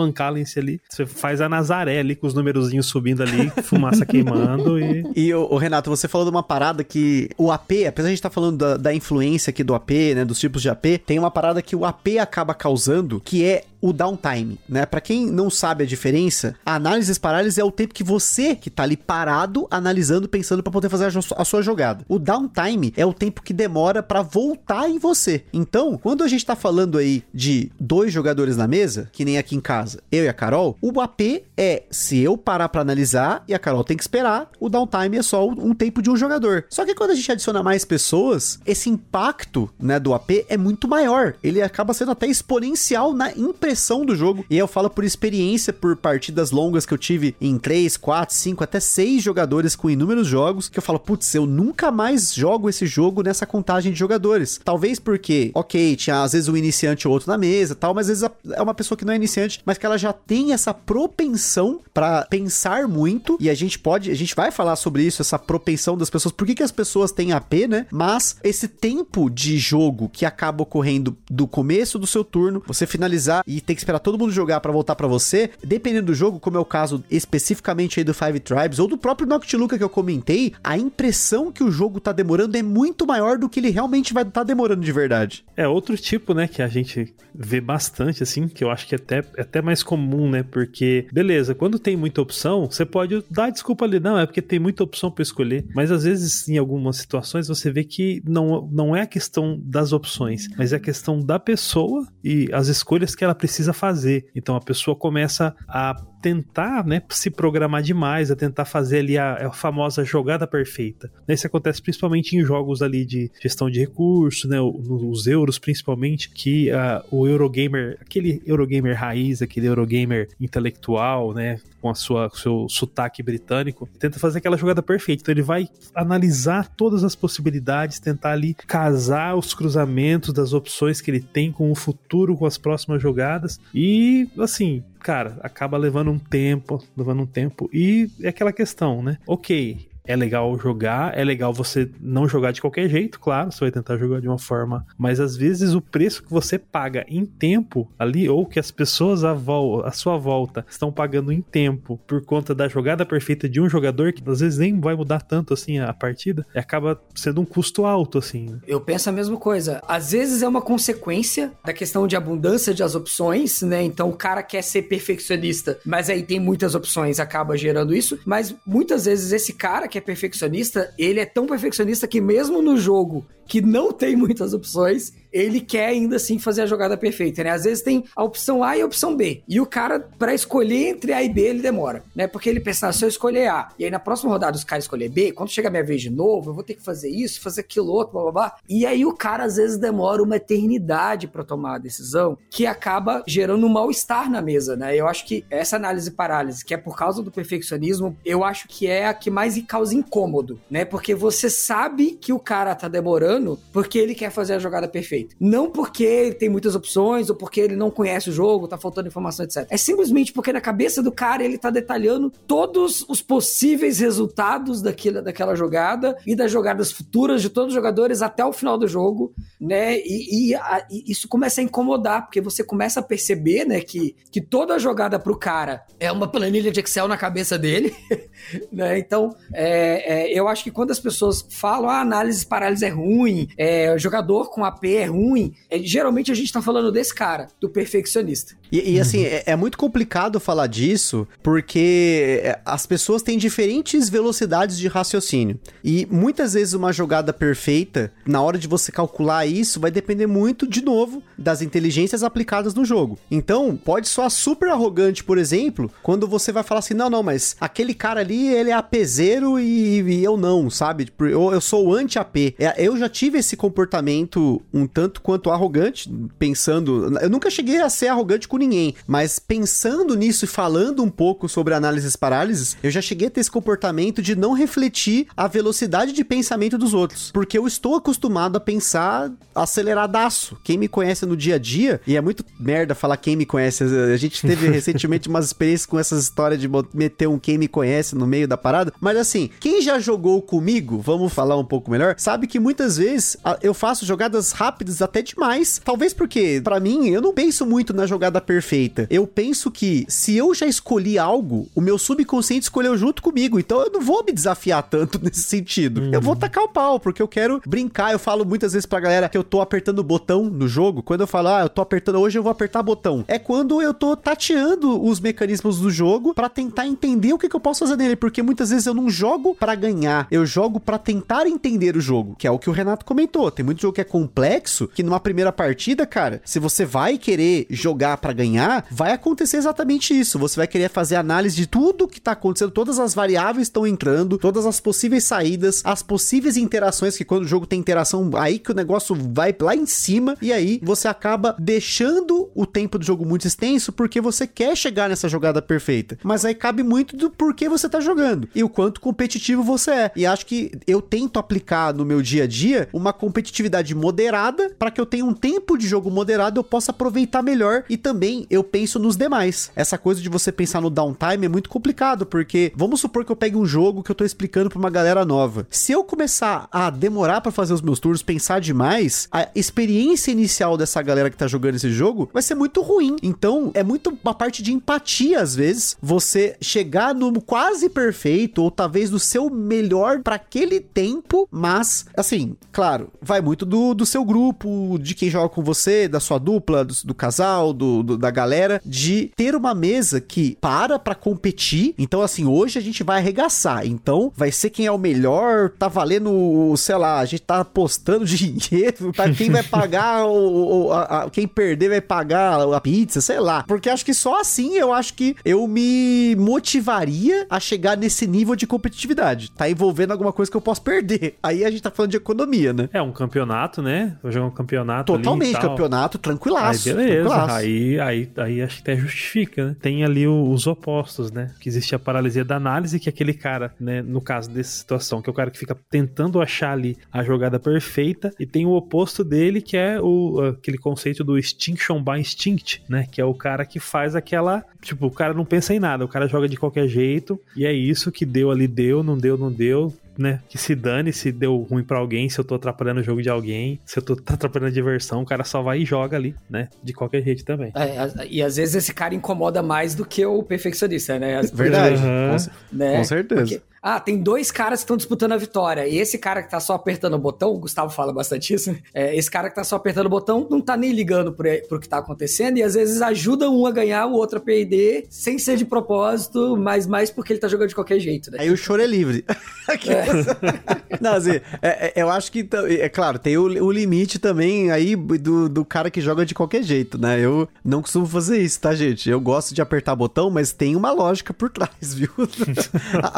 si ali, você faz a Nazaré ali com os numerozinhos subindo ali, fumaça queimando e... E o, Renato, você falou de uma parada que o AP, apesar de a gente estar falando da, da influência aqui do AP, né, dos tipos de AP, tem uma parada que o AP acaba causando, que é o downtime, né? Pra quem não sabe a diferença, a análise parálise é o tempo que você que tá ali parado analisando, pensando pra poder fazer a, a sua jogada. O downtime é o tempo que demora pra voltar em você. Então, quando a gente tá falando aí de dois jogadores na mesa, que nem aqui em casa, eu e a Carol, o AP é se eu parar pra analisar e a Carol tem que esperar, o downtime é só um tempo de um jogador. Só que quando a gente adiciona mais pessoas, esse impacto, né, do AP é muito maior. Ele acaba sendo até exponencial na impressão do jogo. E eu falo por experiência, por partidas longas que eu tive em 3, 4, 5, até 6 jogadores com inúmeros jogos, que eu falo, putz, eu nunca mais jogo esse jogo nessa contagem de jogadores. Talvez porque, ok, tinha às vezes um iniciante ou outro na mesa tal, mas às vezes é uma pessoa que não é iniciante, mas que ela já tem essa propensão pra pensar muito, e a gente pode, a gente vai falar sobre isso, essa propensão das pessoas, por que, que as pessoas têm AP, né? Mas esse tempo de jogo que acaba ocorrendo do começo do seu turno, você finalizar e ter que esperar todo mundo jogar pra voltar pra você, dependendo do jogo, como é o caso especificamente aí do Five Tribes ou do próprio Noctiluca que eu comentei, a impressão que o jogo tá demorando é muito maior do que ele realmente vai estar demorando de verdade. É outro tipo, né, que a gente vê bastante, assim, que eu acho que é até, é até mais comum, né, porque, beleza, quando tem muita opção, você pode dar desculpa ali, não, é porque tem muita opção pra escolher, mas às vezes, em algumas situações, você vê que não, não é a questão das opções, mas é a questão da pessoa e as escolhas que ela precisa fazer. Então a pessoa começa a tentar, né, se programar demais, a tentar fazer ali a, a famosa jogada perfeita. Isso acontece principalmente em jogos ali de gestão de recursos, né, os euros principalmente, que uh, o Eurogamer, aquele Eurogamer raiz, aquele Eurogamer intelectual, né, com a sua seu sotaque britânico, tenta fazer aquela jogada perfeita. Então ele vai analisar todas as possibilidades, tentar ali casar os cruzamentos das opções que ele tem com o futuro, com as próximas jogadas e assim, cara, acaba levando um tempo, levando um tempo. E é aquela questão, né? Ok, é legal jogar, é legal você não jogar de qualquer jeito, claro, você vai tentar jogar de uma forma, mas às vezes o preço que você paga em tempo ali, ou que as pessoas à, à sua volta estão pagando em tempo por conta da jogada perfeita de um jogador, que às vezes nem vai mudar tanto assim a partida, acaba sendo um custo alto, assim. Eu penso a mesma coisa. Às vezes é uma consequência da questão de abundância de as opções, né? Então o cara quer ser perfeccionista, mas aí tem muitas opções, acaba gerando isso. Mas muitas vezes esse cara que é perfeccionista, ele é tão perfeccionista que mesmo no jogo que não tem muitas opções, ele quer ainda assim fazer a jogada perfeita, né? Às vezes tem a opção A e a opção B. E o cara, para escolher entre A e B, ele demora, né? Porque ele pensa, ah, se eu escolher A, e aí na próxima rodada os caras escolher B, quando chegar a minha vez de novo, eu vou ter que fazer isso, fazer aquilo outro, blá blá blá. E aí o cara às vezes demora uma eternidade para tomar a decisão, que acaba gerando um mal-estar na mesa, né? Eu acho que essa análise parálise, que é por causa do perfeccionismo, eu acho que é a que mais causa incômodo, né? Porque você sabe que o cara tá demorando porque ele quer fazer a jogada perfeita. Não porque ele tem muitas opções ou porque ele não conhece o jogo, tá faltando informação, etc. É simplesmente porque na cabeça do cara ele tá detalhando todos os possíveis resultados daquela, daquela jogada e das jogadas futuras de todos os jogadores até o final do jogo, né? E, e, a, e isso começa a incomodar, porque você começa a perceber, né, que, que toda jogada pro cara é uma planilha de Excel na cabeça dele, né? Então, é, é, eu acho que quando as pessoas falam, ah, análise parálise é ruim, é, jogador com AP é ruim, é, geralmente a gente tá falando desse cara, do perfeccionista. E, e assim, é, é, muito complicado falar disso, porque as pessoas têm diferentes velocidades de raciocínio. E muitas vezes uma jogada perfeita, na hora de você calcular isso, vai depender muito, de novo, das inteligências aplicadas no jogo. Então, pode soar super arrogante, por exemplo, quando você vai falar assim, não, não, mas aquele cara ali, ele é APzero e, e eu não, sabe? Eu, eu sou anti-AP. Eu já tive esse comportamento um tanto quanto arrogante, pensando. Eu nunca cheguei a ser arrogante com ninguém, mas pensando nisso e falando um pouco sobre análises parálises, eu já cheguei a ter esse comportamento de não refletir a velocidade de pensamento dos outros. Porque eu estou acostumado a pensar aceleradaço. Quem me conhece no dia a dia, e é muito merda falar quem me conhece, a gente teve recentemente umas experiências com essas histórias de meter um quem me conhece no meio da parada, mas assim, quem já jogou comigo, vamos falar um pouco melhor, sabe que muitas vezes eu faço jogadas rápidas até demais. Talvez porque, para mim, eu não penso muito na jogada perfeita. Eu penso que se eu já escolhi algo, o meu subconsciente escolheu junto comigo. Então eu não vou me desafiar tanto nesse sentido. Uhum. Eu vou tacar o pau, porque eu quero brincar. Eu falo muitas vezes pra galera que eu tô apertando o botão no jogo. Quando eu falo, ah, eu tô apertando hoje, eu vou apertar botão. É quando eu tô tateando os mecanismos do jogo para tentar entender o que, que eu posso fazer nele. Porque muitas vezes eu não jogo para ganhar, eu jogo para tentar entender o jogo, que é o que o Renato comentou. Tem muito jogo que é complexo, que numa primeira partida, cara, se você vai querer jogar para ganhar, vai acontecer exatamente isso. Você vai querer fazer análise de tudo que tá acontecendo, todas as variáveis estão entrando, todas as possíveis saídas, as possíveis interações, que quando o jogo tem interação, aí que o negócio vai lá em cima, e aí você acaba deixando o tempo do jogo muito extenso porque você quer chegar nessa jogada perfeita. Mas aí cabe muito do porquê você tá jogando e o quanto competitivo você é. E acho que eu tento aplicar no meu dia a dia uma competitividade moderada para que eu tenha um tempo de jogo moderado eu possa aproveitar melhor e também eu penso nos demais. Essa coisa de você pensar no downtime é muito complicado, porque vamos supor que eu pegue um jogo que eu tô explicando para uma galera nova. Se eu começar a demorar para fazer os meus turnos, pensar demais, a experiência inicial dessa galera que tá jogando esse jogo vai ser muito ruim. Então, é muito uma parte de empatia às vezes, você chegar no quase perfeito ou talvez no seu melhor para aquele tempo, mas assim, claro, vai muito do, do seu grupo, de quem joga com você, da sua dupla, do, do casal, do, do, da galera, de ter uma mesa que para para competir. Então, assim, hoje a gente vai arregaçar. Então, vai ser quem é o melhor, tá valendo, sei lá, a gente tá apostando dinheiro para quem vai pagar, o, a, a, quem perder vai pagar a pizza, sei lá. Porque acho que só assim eu acho que eu me motivaria a chegar nesse nível de competitividade. Tá envolvendo alguma coisa que eu posso perder. Aí a gente tá falando de economia, né? É um campeonato, né? Vou jogar um campeonato Totalmente, campeonato tranquilaço. Aí beleza, tranquilaço. Aí, aí, aí acho que até justifica, né? Tem ali os opostos, né? Que existe a paralisia da análise, que é aquele cara, né? No caso dessa situação, que é o cara que fica tentando achar ali a jogada perfeita, e tem o oposto dele, que é o, aquele conceito do extinction by instinct, né? Que é o cara que faz aquela. Tipo, o cara não pensa em nada, o cara joga de qualquer jeito, e é isso que deu ali, deu, não deu, não deu, né? Que se dane se deu ruim para alguém, se eu tô atrapalhando o jogo de alguém, se eu tô atrapalhando a diversão, o cara só vai e joga ali, né? De qualquer jeito também. É, e às vezes esse cara incomoda mais do que o perfeccionista, né? As, Verdade. Uhum. Com, né? com certeza. Porque ah, tem dois caras que estão disputando a vitória. E esse cara que tá só apertando o botão, o Gustavo fala bastante isso? É, esse cara que tá só apertando o botão não tá nem ligando pro, pro que tá acontecendo e às vezes ajuda um a ganhar, o outro a perder, sem ser de propósito, mas mais porque ele tá jogando de qualquer jeito, né? Aí o choro é livre. É. não, assim, é, é, eu acho que, é claro, tem o, o limite também aí do, do cara que joga de qualquer jeito, né? Eu não costumo fazer isso, tá, gente? Eu gosto de apertar botão, mas tem uma lógica por trás, viu?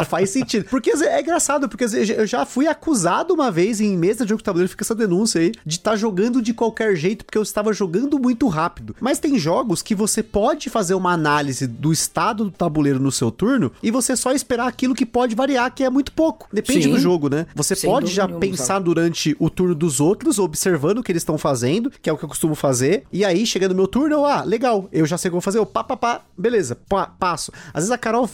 Faz sentido sentido. Porque é engraçado, porque eu já fui acusado uma vez em mesa de jogo de tabuleiro, fica essa denúncia aí, de estar tá jogando de qualquer jeito porque eu estava jogando muito rápido. Mas tem jogos que você pode fazer uma análise do estado do tabuleiro no seu turno e você só esperar aquilo que pode variar, que é muito pouco. Depende Sim. do jogo, né? Você Sem pode já nenhum, pensar sabe? durante o turno dos outros, observando o que eles estão fazendo, que é o que eu costumo fazer. E aí, chegando no meu turno, eu, ah, legal, eu já sei o que vou fazer, eu pá, pá, pá, beleza, pá, passo. Às vezes a Carol,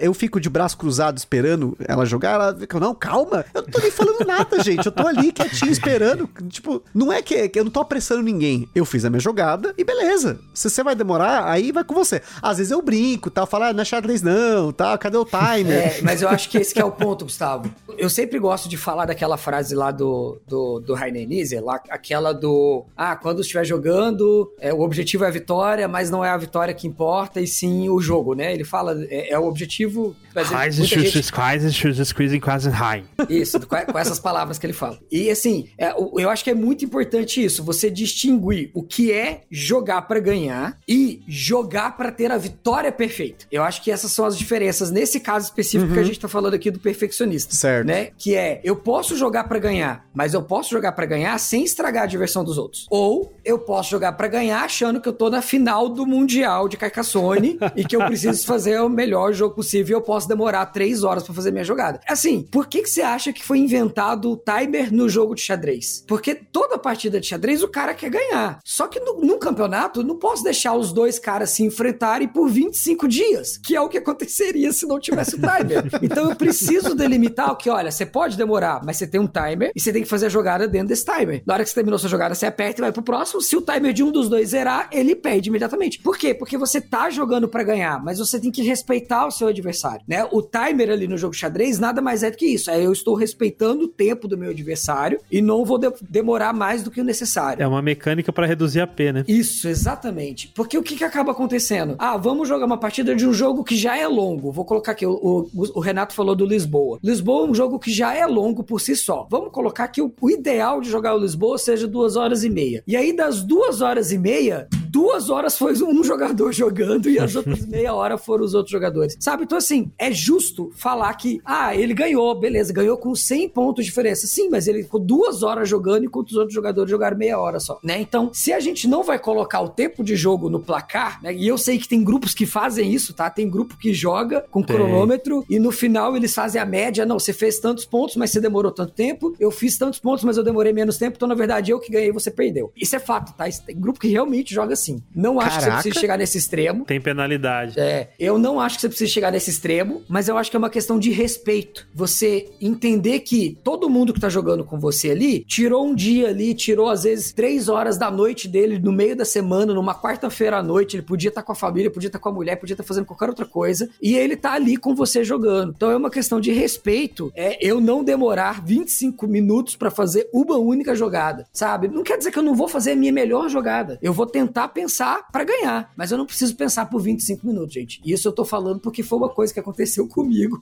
eu fico de braço cruzado esperando esperando ela jogar, ela fica, não, calma, eu não tô nem falando nada, gente. Eu tô ali quietinho esperando. Tipo, não é que, que eu não tô apressando ninguém. Eu fiz a minha jogada e beleza. Se você vai demorar, aí vai com você. Às vezes eu brinco, tal, falar, ah, não é xadrez não, tá? Cadê o timer? É, mas eu acho que esse que é o ponto, Gustavo. Eu sempre gosto de falar daquela frase lá do, do, do Heiner Nieser, lá, aquela do, ah, quando estiver jogando, é, o objetivo é a vitória, mas não é a vitória que importa, e sim o jogo, né? Ele fala, é, é o objetivo... Mas muita gente Kreisen Kreisen Kreisen Heim. Isso, com, com essas palavras que ele fala. E assim, é, eu acho que é muito importante isso, você distinguir o que é jogar para ganhar e jogar para ter a vitória perfeita. Eu acho que essas são as diferenças nesse caso específico uhum. que a gente tá falando aqui do perfeccionista. Certo. Né? Que é, eu posso jogar para ganhar, mas eu posso jogar para ganhar sem estragar a diversão dos outros. Ou eu posso jogar para ganhar achando que eu tô na final do Mundial de Carcassonne e que eu preciso fazer o melhor jogo possível e eu posso demorar três horas para fazer minha jogada. Assim, por que, que você acha que foi inventado o timer no jogo de xadrez? Porque toda partida de xadrez o cara quer ganhar. Só que no, num campeonato, não posso deixar os dois caras se enfrentarem por 25 dias, que é o que aconteceria se não tivesse o timer. então eu preciso delimitar o que, olha, você pode demorar, mas você tem um timer e você tem que fazer a jogada dentro desse timer. Na hora que você terminou sua jogada, você aperta e vai pro próximo. Se o timer de um dos dois zerar, ele perde imediatamente. Por quê? Porque você tá jogando para ganhar, mas você tem que respeitar o seu adversário, né? O timer ali no jogo xadrez nada mais é do que isso. É eu estou respeitando o tempo do meu adversário e não vou de demorar mais do que o necessário. É uma mecânica para reduzir a P, né? Isso, exatamente. Porque o que, que acaba acontecendo? Ah, vamos jogar uma partida de um jogo que já é longo. Vou colocar aqui, o, o, o Renato falou do Lisboa. Lisboa é um jogo que já é longo por si só. Vamos colocar que o, o ideal de jogar o Lisboa seja duas horas e meia. E aí, das duas horas e meia, duas horas foi um jogador jogando e as outras meia hora foram os outros jogadores. Sabe? Então, assim, é justo falar que, ah, ele ganhou, beleza, ganhou com 100 pontos de diferença. Sim, mas ele ficou duas horas jogando enquanto os outros jogadores jogaram meia hora só, né? Então, se a gente não vai colocar o tempo de jogo no placar, né? E eu sei que tem grupos que fazem isso, tá? Tem grupo que joga com tem. cronômetro e no final eles fazem a média. Não, você fez tantos pontos, mas você demorou tanto tempo. Eu fiz tantos pontos, mas eu demorei menos tempo. Então, na verdade, eu que ganhei, você perdeu. Isso é fato, tá? Isso tem grupo que realmente joga assim. Não acho Caraca. que você precisa chegar nesse extremo. Tem penalidade. É, eu não acho que você precisa chegar nesse extremo, mas eu acho que é uma questão de respeito. Você entender que todo mundo que tá jogando com você ali tirou um dia ali, tirou às vezes três horas da noite dele no meio da semana, numa quarta-feira à noite. Ele podia estar tá com a família, podia estar tá com a mulher, podia estar tá fazendo qualquer outra coisa. E ele tá ali com você jogando. Então é uma questão de respeito. É eu não demorar 25 minutos para fazer uma única jogada, sabe? Não quer dizer que eu não vou fazer a minha melhor jogada. Eu vou tentar pensar para ganhar, mas eu não preciso pensar por 25 minutos, gente. Isso eu tô falando porque foi uma coisa que aconteceu comigo,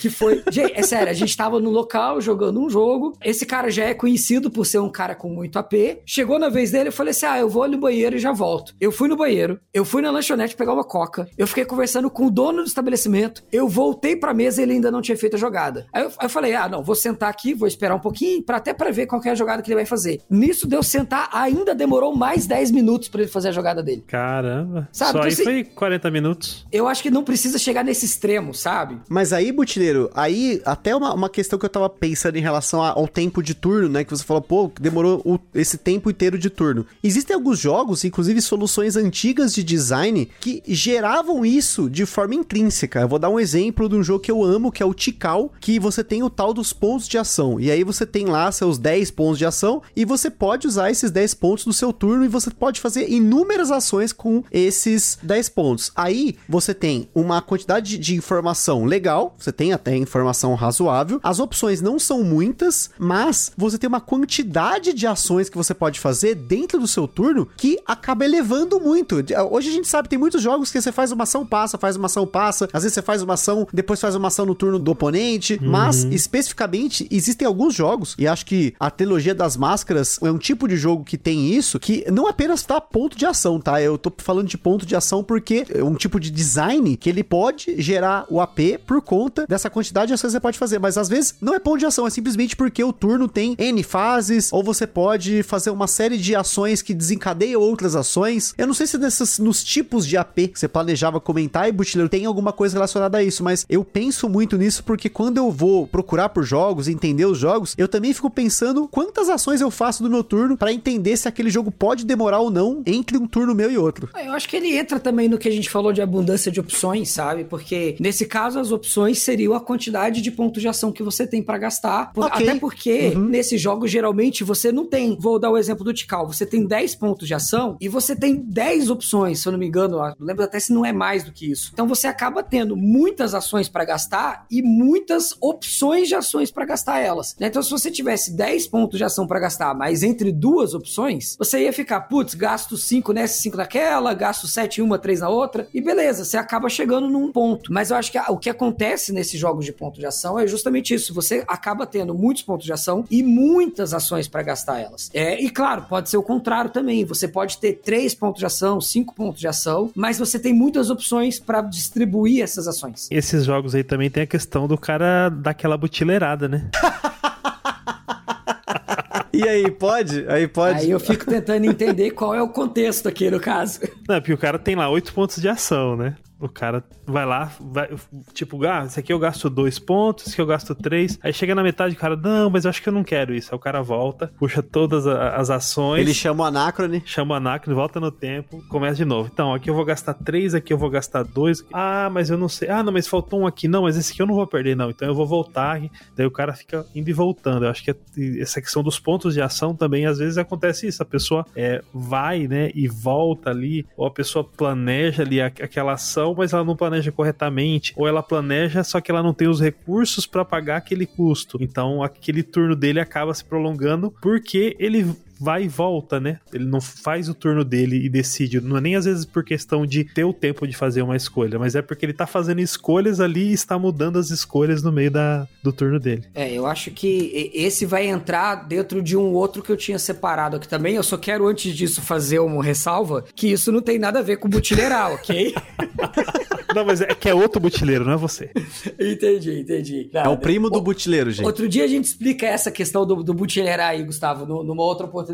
que foi, gente, é sério, a gente tava no local jogando um jogo, esse cara já é conhecido por ser um cara com muito AP, chegou na vez dele, eu falei assim, ah, eu vou ali no banheiro e já volto. Eu fui no banheiro, eu fui na lanchonete pegar uma coca, eu fiquei conversando com o dono do estabelecimento, eu voltei pra mesa e ele ainda não tinha feito a jogada. Aí eu, aí eu falei, ah, não, vou sentar aqui, vou esperar um pouquinho, para até para ver qual é a jogada que ele vai fazer. Nisso deu sentar, ainda demorou mais 10 minutos para ele fazer a jogada dele. Caramba. Sabe? Só então, aí assim, foi 40 minutos. Eu acho que não precisa chegar nesse extremo, sabe? Mas aí, Butileiro, aí até uma, uma questão que eu tava pensando em relação ao tempo de turno, né? Que você falou, pô, demorou o, esse tempo inteiro de turno. Existem alguns jogos, inclusive soluções antigas de design, que geravam isso de forma intrínseca. Eu vou dar um exemplo de um jogo que eu amo, que é o Tikal, que você tem o tal dos pontos de ação. E aí você tem lá seus 10 pontos de ação e você pode usar esses 10 pontos no seu turno e você pode fazer inúmeras ações com esses 10 pontos. Aí você tem uma quantidade de informação legal, você tem até informação razoável. As opções não são muitas, mas você tem uma quantidade de ações que você pode fazer dentro do seu turno que acaba elevando muito. Hoje a gente sabe, tem muitos jogos que você faz uma ação, passa, faz uma ação, passa. Às vezes você faz uma ação, depois faz uma ação no turno do oponente. Uhum. Mas, especificamente, existem alguns jogos, e acho que a trilogia das máscaras é um tipo de jogo que tem isso, que não apenas tá ponto de ação, tá? Eu tô falando de ponto de ação porque é um tipo de design que ele pode gerar o AP por conta dessa quantidade de ações que você pode fazer, mas às vezes não é ponto de ação, é simplesmente porque o turno tem N fases, ou você pode fazer uma série de ações que desencadeiam outras ações. Eu não sei se nessas, nos tipos de AP que você planejava comentar, e Butileiro tem alguma coisa relacionada a isso, mas eu penso muito nisso porque quando eu vou procurar por jogos, entender os jogos, eu também fico pensando quantas ações eu faço do meu turno para entender se aquele jogo pode demorar ou não entre um turno meu e outro. Ah, eu acho que ele entra também no que a gente falou de abundância de opções, sabe? Porque nesse caso as opções seriam a quantidade de pontos de ação que você tem para gastar. Okay. Até porque uhum. nesse jogo geralmente você não tem, vou dar o exemplo do Tikal, você tem 10 pontos de ação e você tem 10 opções, se eu não me engano, eu lembro até se não é mais do que isso. Então você acaba tendo muitas ações para gastar e muitas opções de ações para gastar elas. Né? Então se você tivesse 10 pontos de ação para gastar, mas entre duas opções, você ia ficar, putz, gasto 5 nessa, 5 naquela, gasto 7 em uma, 3 na outra, e beleza, você acaba chegando num ponto. Mas eu acho que o que acontece nesses jogos de ponto de ação é justamente isso. Você acaba tendo muitos pontos de ação e muitas ações para gastar elas. É, e claro, pode ser o contrário também. Você pode ter 3 pontos de ação, 5 pontos de ação, mas você tem muitas opções para distribuir essas ações. Esses jogos aí também tem a questão do cara daquela butileirada, né? E aí, pode? Aí pode. Aí eu fico tentando entender qual é o contexto aqui no caso. Não, porque o cara tem lá oito pontos de ação, né? O cara vai lá, vai, tipo, ah, esse aqui eu gasto dois pontos, esse aqui eu gasto três. Aí chega na metade, o cara, não, mas eu acho que eu não quero isso. Aí o cara volta, puxa todas as ações. Ele chama o anacrone. Chama o anacrone, volta no tempo, começa de novo. Então, aqui eu vou gastar três, aqui eu vou gastar dois. Ah, mas eu não sei. Ah, não, mas faltou um aqui. Não, mas esse aqui eu não vou perder, não. Então eu vou voltar. Daí o cara fica indo e voltando. Eu acho que essa questão dos pontos de ação também, às vezes acontece isso. A pessoa é, vai, né, e volta ali, ou a pessoa planeja ali aquela ação mas ela não planeja corretamente, ou ela planeja, só que ela não tem os recursos para pagar aquele custo. Então aquele turno dele acaba se prolongando porque ele vai e volta, né? Ele não faz o turno dele e decide. Não é nem às vezes por questão de ter o tempo de fazer uma escolha, mas é porque ele tá fazendo escolhas ali e está mudando as escolhas no meio da, do turno dele. É, eu acho que esse vai entrar dentro de um outro que eu tinha separado aqui também. Eu só quero, antes disso, fazer uma ressalva que isso não tem nada a ver com butileiral, ok? Não, mas é que é outro butileiro, não é você. entendi, entendi. Não, é o primo do butileiro, gente. Outro dia a gente explica essa questão do, do butileirar aí, Gustavo, numa outra oportunidade.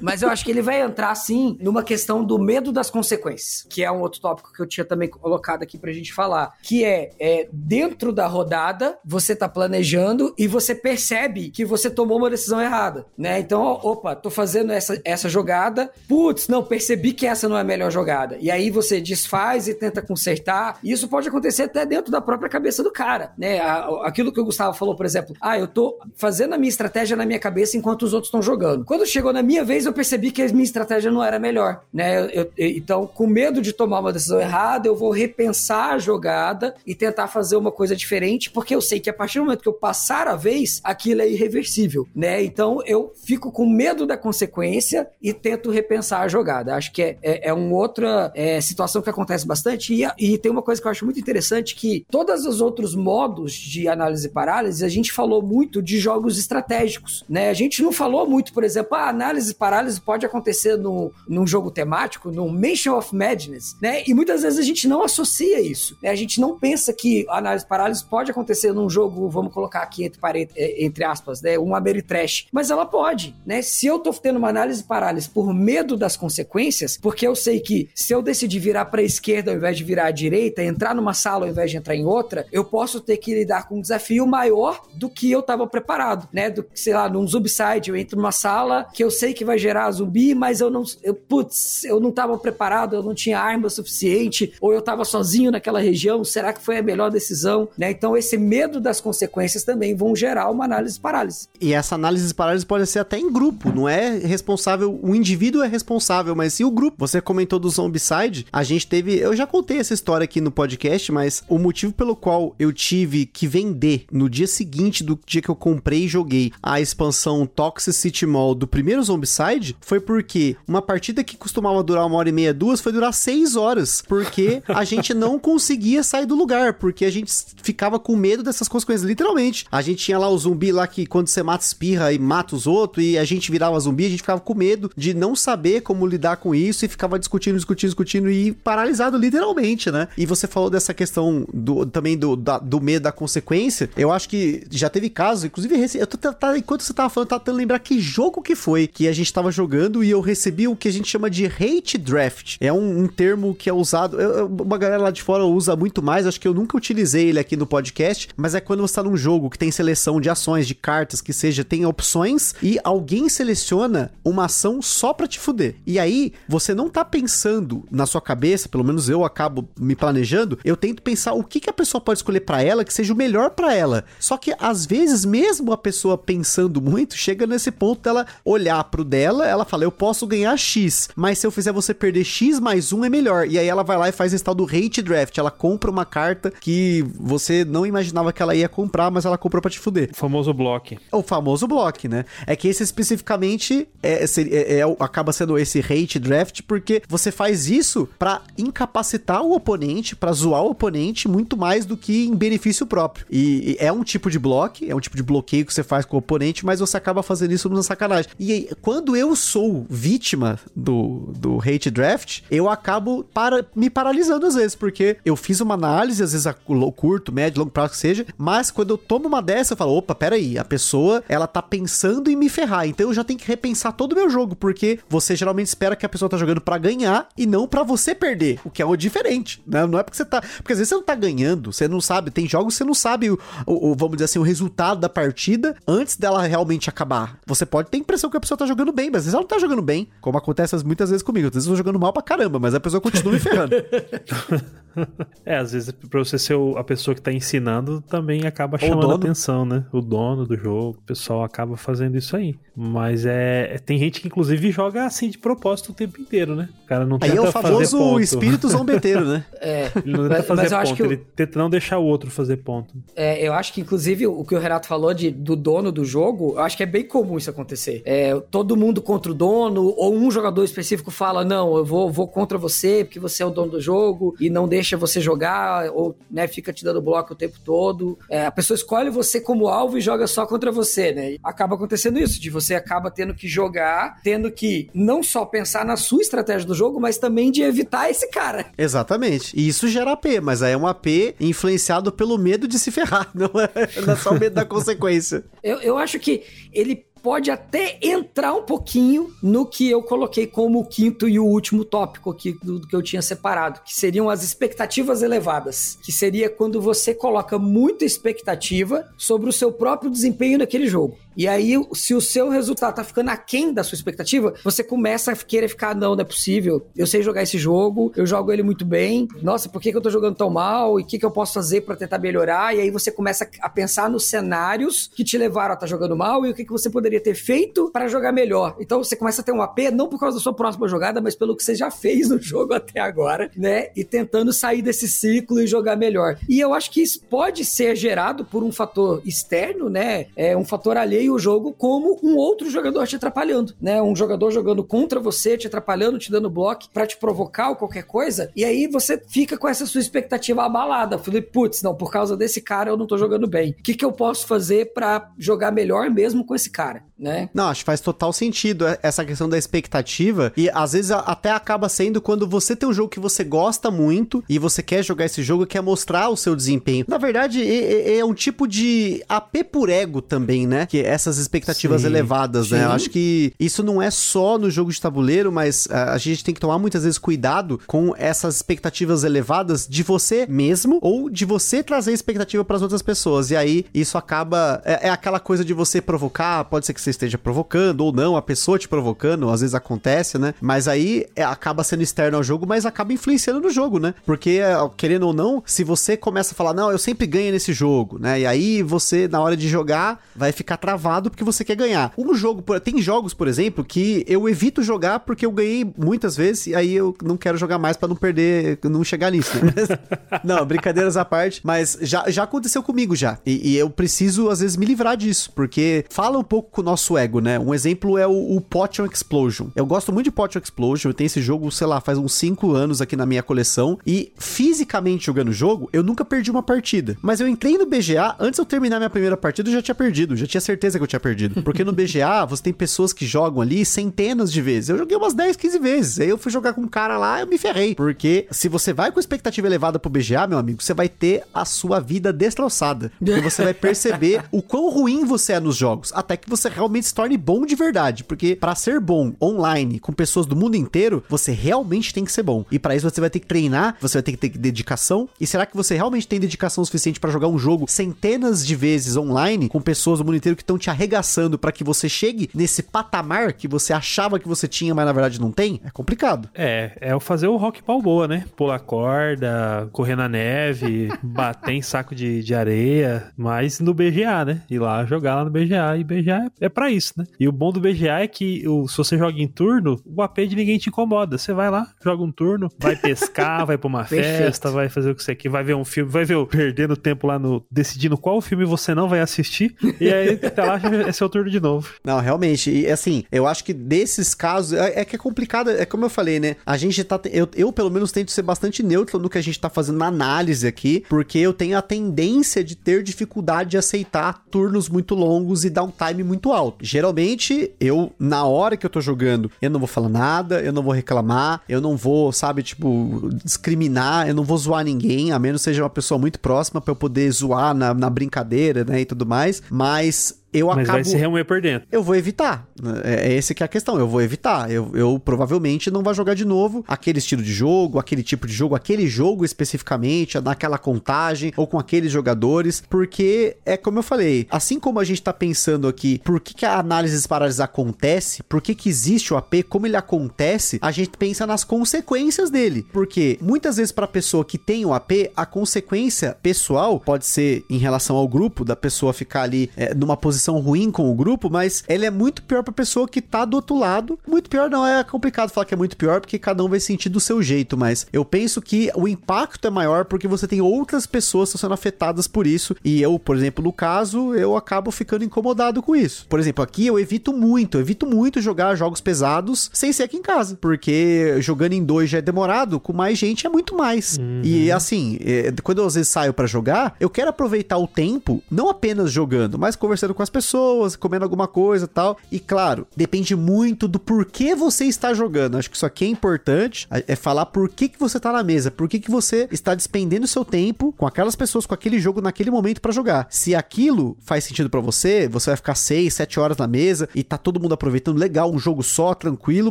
Mas eu acho que ele vai entrar, sim, numa questão do medo das consequências, que é um outro tópico que eu tinha também colocado aqui pra gente falar, que é, é dentro da rodada, você tá planejando e você percebe que você tomou uma decisão errada, né? Então, opa, tô fazendo essa, essa jogada, putz, não, percebi que essa não é a melhor jogada. E aí você desfaz e tenta consertar e isso pode acontecer até dentro da própria cabeça do cara, né? Aquilo que o Gustavo falou, por exemplo, ah, eu tô fazendo a minha estratégia na minha cabeça enquanto os outros estão jogando. Quando chegou na minha vez, eu percebi que a minha estratégia não era melhor, né? Eu, eu, então, com medo de tomar uma decisão errada, eu vou repensar a jogada e tentar fazer uma coisa diferente, porque eu sei que a partir do momento que eu passar a vez, aquilo é irreversível, né? Então, eu fico com medo da consequência e tento repensar a jogada. Acho que é, é, é uma outra é, situação que acontece bastante e, e tem uma coisa que eu acho muito interessante que todos os outros modos de análise e parálise, a gente falou muito de jogos estratégicos, né? A gente não falou muito, por exemplo, a análise parálise pode acontecer no, num jogo temático, no Mansion of Madness, né? E muitas vezes a gente não associa isso, né? A gente não pensa que a análise parálise pode acontecer num jogo, vamos colocar aqui entre, é, entre aspas, né? Um Ameritrash, mas ela pode, né? Se eu tô tendo uma análise parálise por medo das consequências, porque eu sei que se eu decidir virar para a esquerda ao invés de virar à direita, entrar numa sala ao invés de entrar em outra, eu posso ter que lidar com um desafio maior do que eu estava preparado, né? Do sei lá, num Zombicide, eu entro numa sala que eu sei que vai gerar zumbi, mas eu não, eu, putz, eu não estava preparado, eu não tinha arma suficiente, ou eu estava sozinho naquela região, será que foi a melhor decisão, né? Então esse medo das consequências também vão gerar uma análise parálise. E essa análise parálise pode ser até em grupo, não é responsável, o indivíduo é responsável, mas sim o grupo. Você comentou do Zombicide, a gente teve, eu já contei essa história aqui no podcast, mas o motivo pelo qual eu tive que vender no dia seguinte do dia que eu comprei e joguei a expansão Toxicity Mall do primeiro Zombicide foi porque uma partida que costumava durar uma hora e meia, duas, foi durar seis horas, porque a gente não conseguia sair do lugar, porque a gente ficava com medo dessas consequências, literalmente. A gente tinha lá o zumbi lá que quando você mata espirra e mata os outros, e a gente virava zumbi, a gente ficava com medo de não saber como lidar com isso e ficava discutindo, discutindo, discutindo e paralisado literalmente, né? E você falou dessa questão do, também do, da, do medo da consequência. Eu acho que já teve casos, inclusive, eu tô, tá, enquanto você tava falando, tava tentando lembrar que jogo que foi que a gente tava jogando e eu recebi o que a gente chama de hate draft. É um, um termo que é usado, eu, uma galera lá de fora usa muito mais, acho que eu nunca utilizei ele aqui no podcast, mas é quando você tá num jogo que tem seleção de ações, de cartas, que seja, tem opções e alguém seleciona uma ação só pra te fuder. E aí, você não tá pensando na sua cabeça, pelo menos eu acabo me planejando, eu tento pensar o que, que a pessoa pode escolher para ela que seja o melhor para ela. Só que às vezes, mesmo a pessoa pensando muito, chega nesse ponto dela olhar pro dela, ela fala, eu posso ganhar X, mas se eu fizer você perder X mais um é melhor. E aí ela vai lá e faz esse tal do hate draft. Ela compra uma carta que você não imaginava que ela ia comprar, mas ela comprou pra te fuder. O famoso block. O famoso block, né? É que esse especificamente é, é, é, acaba sendo esse hate draft porque você faz isso para incapacitar o oponente, para zoar o oponente muito mais do que em benefício próprio. E, e, é um tipo de block, é um tipo de bloqueio que você faz com o oponente, mas você acaba fazendo isso numa sacanagem. E quando eu sou vítima do, do hate draft, eu acabo para, me paralisando às vezes, porque eu fiz uma análise, às vezes a curto, médio, longo prazo que seja, mas quando eu tomo uma dessa, eu falo, opa, peraí, a pessoa, ela tá pensando em me ferrar, então eu já tenho que repensar todo o meu jogo, porque você geralmente espera que a pessoa tá jogando para ganhar e não para você perder, o que é o diferente, né? Não é porque você tá, porque às vezes você não tá ganhando, você não sabe, tem jogos que você não sabe o, o, o vamos dizer assim, o resultado da partida antes dela realmente acabar. Você pode ter a impressão que a pessoa tá jogando bem, mas às vezes ela não tá jogando bem, como acontece muitas vezes comigo, às vezes eu tô jogando mal pra caramba, mas a pessoa continua me ferrando. é, às vezes pra você ser a pessoa que tá ensinando também acaba chamando atenção, né? O dono do jogo, o pessoal acaba fazendo isso aí. Mas é, é. Tem gente que inclusive joga assim de propósito o tempo inteiro, né? O cara não Aí é o famoso espírito zombeteiro, né? É. Ele não tenta fazer mas ponto, ele eu... tenta não deixar o outro fazer ponto. É, eu acho que inclusive o que o Renato falou de, do dono do jogo, eu acho que é bem comum isso acontecer. É, todo mundo contra o dono, ou um jogador específico fala: não, eu vou, vou contra você, porque você é o dono do jogo, e não deixa você jogar, ou né, fica te dando bloco o tempo todo. É, a pessoa escolhe você como alvo e joga só contra você, né? E acaba acontecendo isso, de você acaba tendo que jogar, tendo que não só pensar na sua estratégia do jogo, mas também de evitar esse cara. Exatamente. E isso gera AP, mas aí é um AP influenciado pelo medo de se ferrar, não é, não é só o medo da consequência. Eu, eu acho que ele pode até entrar um pouquinho no que eu coloquei como o quinto e o último tópico aqui do, do, que eu tinha separado, que seriam as expectativas elevadas, que seria quando você coloca muita expectativa sobre o seu próprio desempenho naquele jogo. E aí, se o seu resultado tá ficando aquém da sua expectativa, você começa a querer ficar, não, não é possível, eu sei jogar esse jogo, eu jogo ele muito bem, nossa, por que, que eu tô jogando tão mal? E o que, que eu posso fazer para tentar melhorar? E aí você começa a pensar nos cenários que te levaram a estar tá jogando mal e o que, que você poderia ter feito para jogar melhor. Então você começa a ter um AP, não por causa da sua próxima jogada, mas pelo que você já fez no jogo até agora, né? E tentando sair desse ciclo e jogar melhor. E eu acho que isso pode ser gerado por um fator externo, né? É um fator alheio o jogo como um outro jogador te atrapalhando, né? Um jogador jogando contra você, te atrapalhando, te dando bloco para te provocar ou qualquer coisa. E aí você fica com essa sua expectativa abalada. Falei, putz, não, por causa desse cara eu não tô jogando bem. O que, que eu posso fazer para jogar melhor mesmo com esse cara, né? Não, acho que faz total sentido essa questão da expectativa. E às vezes até acaba sendo quando você tem um jogo que você gosta muito e você quer jogar esse jogo, quer mostrar o seu desempenho. Na verdade, é, é um tipo de AP por ego também, né? Que essas expectativas sim, elevadas, sim. né? Eu acho que isso não é só no jogo de tabuleiro, mas a, a gente tem que tomar muitas vezes cuidado com essas expectativas elevadas de você mesmo ou de você trazer expectativa para as outras pessoas. E aí isso acaba é, é, aquela coisa de você provocar, pode ser que você esteja provocando ou não, a pessoa te provocando, às vezes acontece, né? Mas aí é, acaba sendo externo ao jogo, mas acaba influenciando no jogo, né? Porque querendo ou não, se você começa a falar, não, eu sempre ganho nesse jogo, né? E aí você na hora de jogar vai ficar travado travado porque você quer ganhar. Um jogo, tem jogos, por exemplo, que eu evito jogar porque eu ganhei muitas vezes e aí eu não quero jogar mais para não perder, não chegar nisso, né? não, brincadeiras à parte, mas já, já aconteceu comigo já. E, e, eu preciso, às vezes, me livrar disso, porque fala um pouco com o nosso ego, né? Um exemplo é o, o Potion Explosion. Eu gosto muito de Potion Explosion, eu tenho esse jogo, sei lá, faz uns 5 anos aqui na minha coleção, e fisicamente jogando o jogo, eu nunca perdi uma partida. Mas eu entrei no BGA, antes de eu terminar minha primeira partida, eu já tinha perdido, já tinha certeza certeza que eu tinha perdido. Porque no BGA, você tem pessoas que jogam ali centenas de vezes. Eu joguei umas 10, 15 vezes. Aí eu fui jogar com um cara lá, eu me ferrei. Porque se você vai com expectativa elevada pro BGA, meu amigo, você vai ter a sua vida destroçada. Porque você vai perceber o quão ruim você é nos jogos. Até que você realmente se torne bom de verdade. Porque para ser bom online com pessoas do mundo inteiro, você realmente tem que ser bom. E para isso você vai ter que treinar, você vai ter que ter dedicação. E será que você realmente tem dedicação suficiente para jogar um jogo centenas de vezes online com pessoas do mundo inteiro que estão te arregaçando para que você chegue nesse patamar que você achava que você tinha, mas na verdade não tem, é complicado. É, é o fazer o rock boa, né? Pular corda, correr na neve, bater em saco de, de areia, mas no BGA, né? Ir lá jogar lá no BGA. E BGA é, pra isso, né? E o bom do BGA é que o, se você joga em turno, o AP de ninguém te incomoda. Você vai lá, joga um turno, vai pescar, vai pra uma festa, vai fazer o que você quer, vai ver um filme, vai ver o perdendo tempo lá no decidindo qual filme você não vai assistir, e aí até lá é seu turno de novo. Não, realmente, e assim, eu acho que desses casos, é, é que é complicado, é como eu falei, né? A gente tá, eu, eu pelo menos tento ser bastante neutro no que a gente tá fazendo na análise aqui, porque eu tenho a tendência de ter dificuldade de aceitar turnos muito longos e downtime muito alto. Geralmente, eu, na hora que eu tô jogando, eu não vou falar nada, eu não vou reclamar, eu não vou, sabe, tipo, discriminar, eu não vou zoar ninguém, a menos seja uma pessoa muito próxima para eu poder zoar na, na brincadeira, né, e tudo mais, mas eu Mas acabo. vai se remoer por dentro. Eu vou evitar. É, é esse que é a questão. Eu vou evitar. Eu, eu provavelmente não vou jogar de novo aquele estilo de jogo, aquele tipo de jogo, aquele jogo especificamente, naquela contagem ou com aqueles jogadores, porque é como eu falei, assim como a gente tá pensando aqui, por que, que a análise paradas acontece, por que, que existe o AP, como ele acontece, a gente pensa nas consequências dele. Porque muitas vezes para pessoa que tem o AP, a consequência pessoal pode ser em relação ao grupo, da pessoa ficar ali é, numa posição ruim com o grupo, mas ele é muito pior pra pessoa que tá do outro lado. Muito pior não, é complicado falar que é muito pior, porque cada um vai sentir do seu jeito, mas eu penso que o impacto é maior porque você tem outras pessoas que estão sendo afetadas por isso, e eu, por exemplo, no caso, eu acabo ficando incomodado com isso. Por exemplo, aqui eu evito muito, eu evito muito jogar jogos pesados sem ser aqui em casa, porque jogando em dois já é demorado, com mais gente é muito mais. Uhum. E assim, é, quando eu às vezes saio para jogar, eu quero aproveitar o tempo, não apenas jogando, mas conversando com as pessoas, comendo alguma coisa tal. E claro, depende muito do porquê você está jogando. Acho que isso aqui é importante, é falar por que, que você está na mesa, por que, que você está despendendo seu tempo com aquelas pessoas, com aquele jogo naquele momento para jogar. Se aquilo faz sentido para você, você vai ficar 6, 7 horas na mesa e tá todo mundo aproveitando legal, um jogo só, tranquilo,